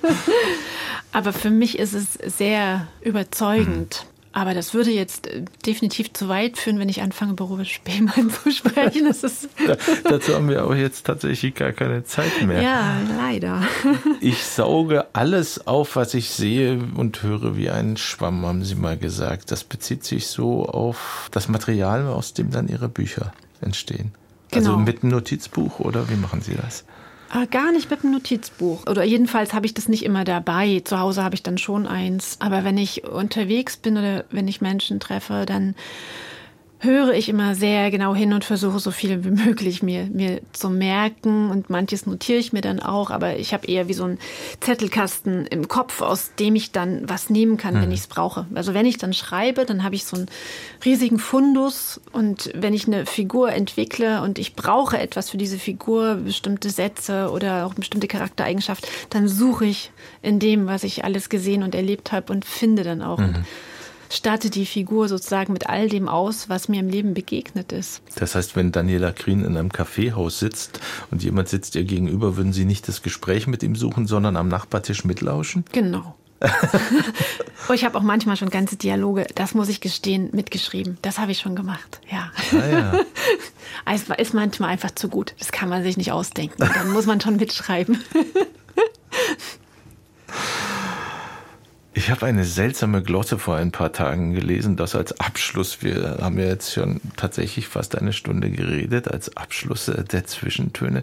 aber für mich ist es sehr überzeugend. Mhm. Aber das würde jetzt äh, definitiv zu weit führen, wenn ich anfange, Berufe Spielmann zu sprechen. Das ist da, dazu haben wir auch jetzt tatsächlich gar keine Zeit mehr. Ja, leider. Ich sauge alles auf, was ich sehe und höre wie ein Schwamm, haben Sie mal gesagt. Das bezieht sich so auf das Material, aus dem dann Ihre Bücher entstehen. Also genau. Also mit einem Notizbuch oder wie machen Sie das? Äh, gar nicht mit einem Notizbuch. Oder jedenfalls habe ich das nicht immer dabei. Zu Hause habe ich dann schon eins. Aber wenn ich unterwegs bin oder wenn ich Menschen treffe, dann höre ich immer sehr genau hin und versuche so viel wie möglich mir, mir zu merken und manches notiere ich mir dann auch, aber ich habe eher wie so einen Zettelkasten im Kopf, aus dem ich dann was nehmen kann, mhm. wenn ich es brauche. Also wenn ich dann schreibe, dann habe ich so einen riesigen Fundus und wenn ich eine Figur entwickle und ich brauche etwas für diese Figur, bestimmte Sätze oder auch bestimmte Charaktereigenschaft, dann suche ich in dem, was ich alles gesehen und erlebt habe und finde dann auch. Mhm statte die Figur sozusagen mit all dem aus, was mir im Leben begegnet ist. Das heißt, wenn Daniela Krien in einem Kaffeehaus sitzt und jemand sitzt ihr gegenüber, würden Sie nicht das Gespräch mit ihm suchen, sondern am Nachbartisch mitlauschen? Genau. oh, ich habe auch manchmal schon ganze Dialoge, das muss ich gestehen, mitgeschrieben. Das habe ich schon gemacht, ja. Ah, ja. es ist manchmal einfach zu gut. Das kann man sich nicht ausdenken. Dann muss man schon mitschreiben. Ich habe eine seltsame Glosse vor ein paar Tagen gelesen, das als Abschluss, wir haben ja jetzt schon tatsächlich fast eine Stunde geredet, als Abschluss der Zwischentöne.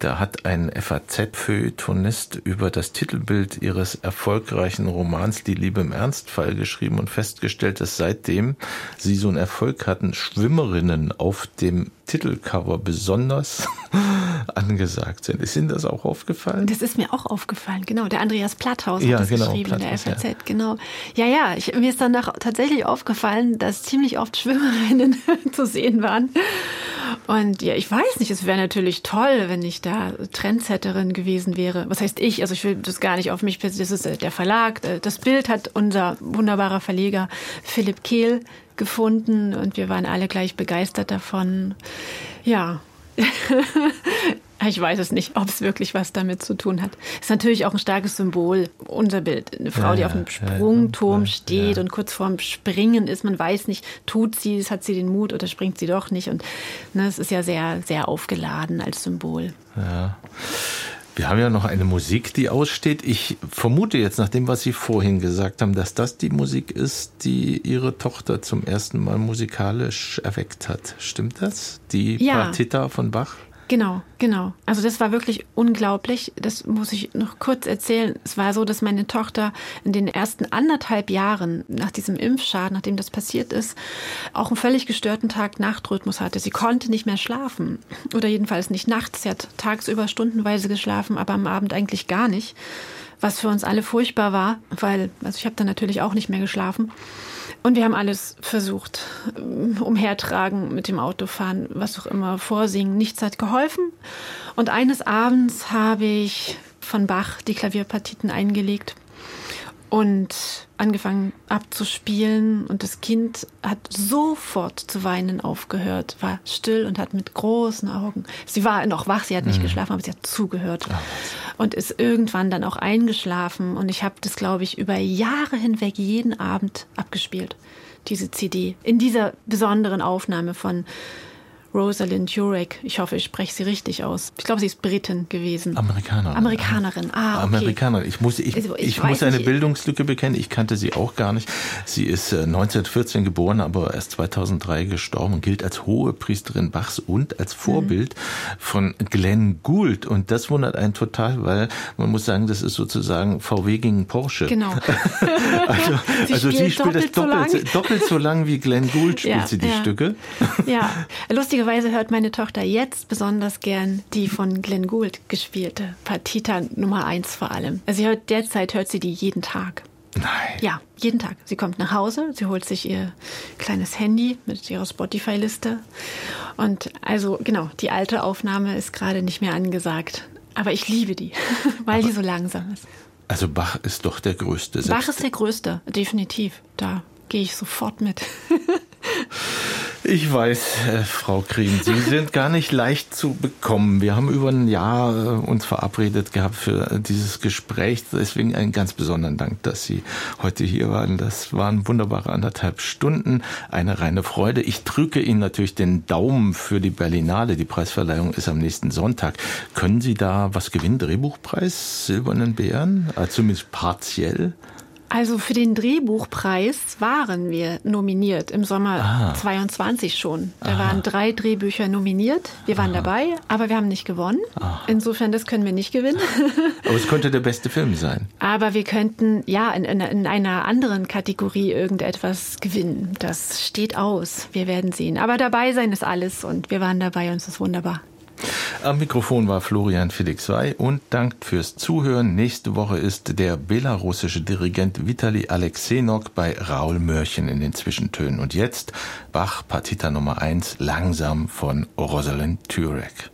Da hat ein FAZ-Feuilletonist über das Titelbild ihres erfolgreichen Romans Die Liebe im Ernstfall geschrieben und festgestellt, dass seitdem sie so einen Erfolg hatten, Schwimmerinnen auf dem Titelcover besonders angesagt sind. Ist Ihnen das auch aufgefallen? Das ist mir auch aufgefallen, genau. Der Andreas Platthaus ja, hat das genau, geschrieben Platthaus, in der FAZ, ja. genau. Ja, ja, ich, mir ist dann tatsächlich aufgefallen, dass ziemlich oft Schwimmerinnen zu sehen waren. Und ja, ich weiß nicht, es wäre natürlich toll, wenn ich da Trendsetterin gewesen wäre. Was heißt ich? Also ich will das gar nicht auf mich, das ist äh, der Verlag. Äh, das Bild hat unser wunderbarer Verleger Philipp Kehl gefunden und wir waren alle gleich begeistert davon. Ja. ich weiß es nicht, ob es wirklich was damit zu tun hat. Ist natürlich auch ein starkes Symbol, unser Bild. Eine Frau, ja, die auf einem Sprungturm ja, steht ja. und kurz vorm Springen ist. Man weiß nicht, tut sie es, hat sie den Mut oder springt sie doch nicht. Und ne, es ist ja sehr, sehr aufgeladen als Symbol. Ja. Wir haben ja noch eine Musik, die aussteht. Ich vermute jetzt, nach dem, was Sie vorhin gesagt haben, dass das die Musik ist, die Ihre Tochter zum ersten Mal musikalisch erweckt hat. Stimmt das? Die ja. Partita von Bach? Genau, genau. Also das war wirklich unglaublich. Das muss ich noch kurz erzählen. Es war so, dass meine Tochter in den ersten anderthalb Jahren nach diesem Impfschaden, nachdem das passiert ist, auch einen völlig gestörten Tag-Nacht-Rhythmus hatte. Sie konnte nicht mehr schlafen. Oder jedenfalls nicht nachts. Sie hat tagsüber stundenweise geschlafen, aber am Abend eigentlich gar nicht. Was für uns alle furchtbar war, weil, also ich habe dann natürlich auch nicht mehr geschlafen. Und wir haben alles versucht. Umhertragen, mit dem Autofahren, was auch immer, vorsingen. Nichts hat geholfen. Und eines Abends habe ich von Bach die Klavierpartiten eingelegt und angefangen abzuspielen. Und das Kind hat sofort zu weinen aufgehört, war still und hat mit großen Augen, sie war noch wach, sie hat nicht mhm. geschlafen, aber sie hat zugehört Ach, und ist irgendwann dann auch eingeschlafen. Und ich habe das, glaube ich, über Jahre hinweg jeden Abend abgespielt, diese CD, in dieser besonderen Aufnahme von Rosalind Jurek. Ich hoffe, ich spreche sie richtig aus. Ich glaube, sie ist Britin gewesen. Amerikanerin. Amerikanerin. Ah, okay. Amerikanerin. Ich muss, ich, also, ich, ich muss eine nicht. Bildungslücke bekennen. Ich kannte sie auch gar nicht. Sie ist 1914 äh, geboren, aber erst 2003 gestorben und gilt als hohe Priesterin Bachs und als Vorbild mhm. von Glenn Gould. Und das wundert einen total, weil man muss sagen, das ist sozusagen VW gegen Porsche. Genau. also, sie also spielt sie spielt doppelt das doppelt so, lang. doppelt so lang wie Glenn Gould spielt ja, sie die ja. Stücke. Ja, lustigerweise Lustigerweise hört meine Tochter jetzt besonders gern die von Glenn Gould gespielte Partita Nummer 1 vor allem. Also sie hört derzeit hört sie die jeden Tag. Nein. Ja, jeden Tag. Sie kommt nach Hause, sie holt sich ihr kleines Handy mit ihrer Spotify-Liste. Und also genau, die alte Aufnahme ist gerade nicht mehr angesagt. Aber ich liebe die, weil Aber die so langsam ist. Also Bach ist doch der Größte. Bach ist der Größte, definitiv. Da gehe ich sofort mit. Ich weiß, äh, Frau Krien, Sie sind gar nicht leicht zu bekommen. Wir haben über ein Jahr äh, uns verabredet gehabt für äh, dieses Gespräch. Deswegen einen ganz besonderen Dank, dass Sie heute hier waren. Das waren wunderbare anderthalb Stunden. Eine reine Freude. Ich drücke Ihnen natürlich den Daumen für die Berlinale. Die Preisverleihung ist am nächsten Sonntag. Können Sie da was gewinnen? Drehbuchpreis, Silbernen Bären? Also zumindest partiell? Also für den Drehbuchpreis waren wir nominiert im Sommer ah. 22 schon. Da Aha. waren drei Drehbücher nominiert. Wir waren Aha. dabei, aber wir haben nicht gewonnen. Aha. Insofern, das können wir nicht gewinnen. Aber es könnte der beste Film sein. Aber wir könnten ja in, in, in einer anderen Kategorie irgendetwas gewinnen. Das steht aus. Wir werden sehen. Aber dabei sein ist alles und wir waren dabei und es ist wunderbar. Am Mikrofon war Florian Felix Wey und dankt fürs Zuhören. Nächste Woche ist der belarussische Dirigent Vitali Alexenok bei Raul Mörchen in den Zwischentönen. Und jetzt Bach Partita Nummer 1 langsam von Rosalind Turek.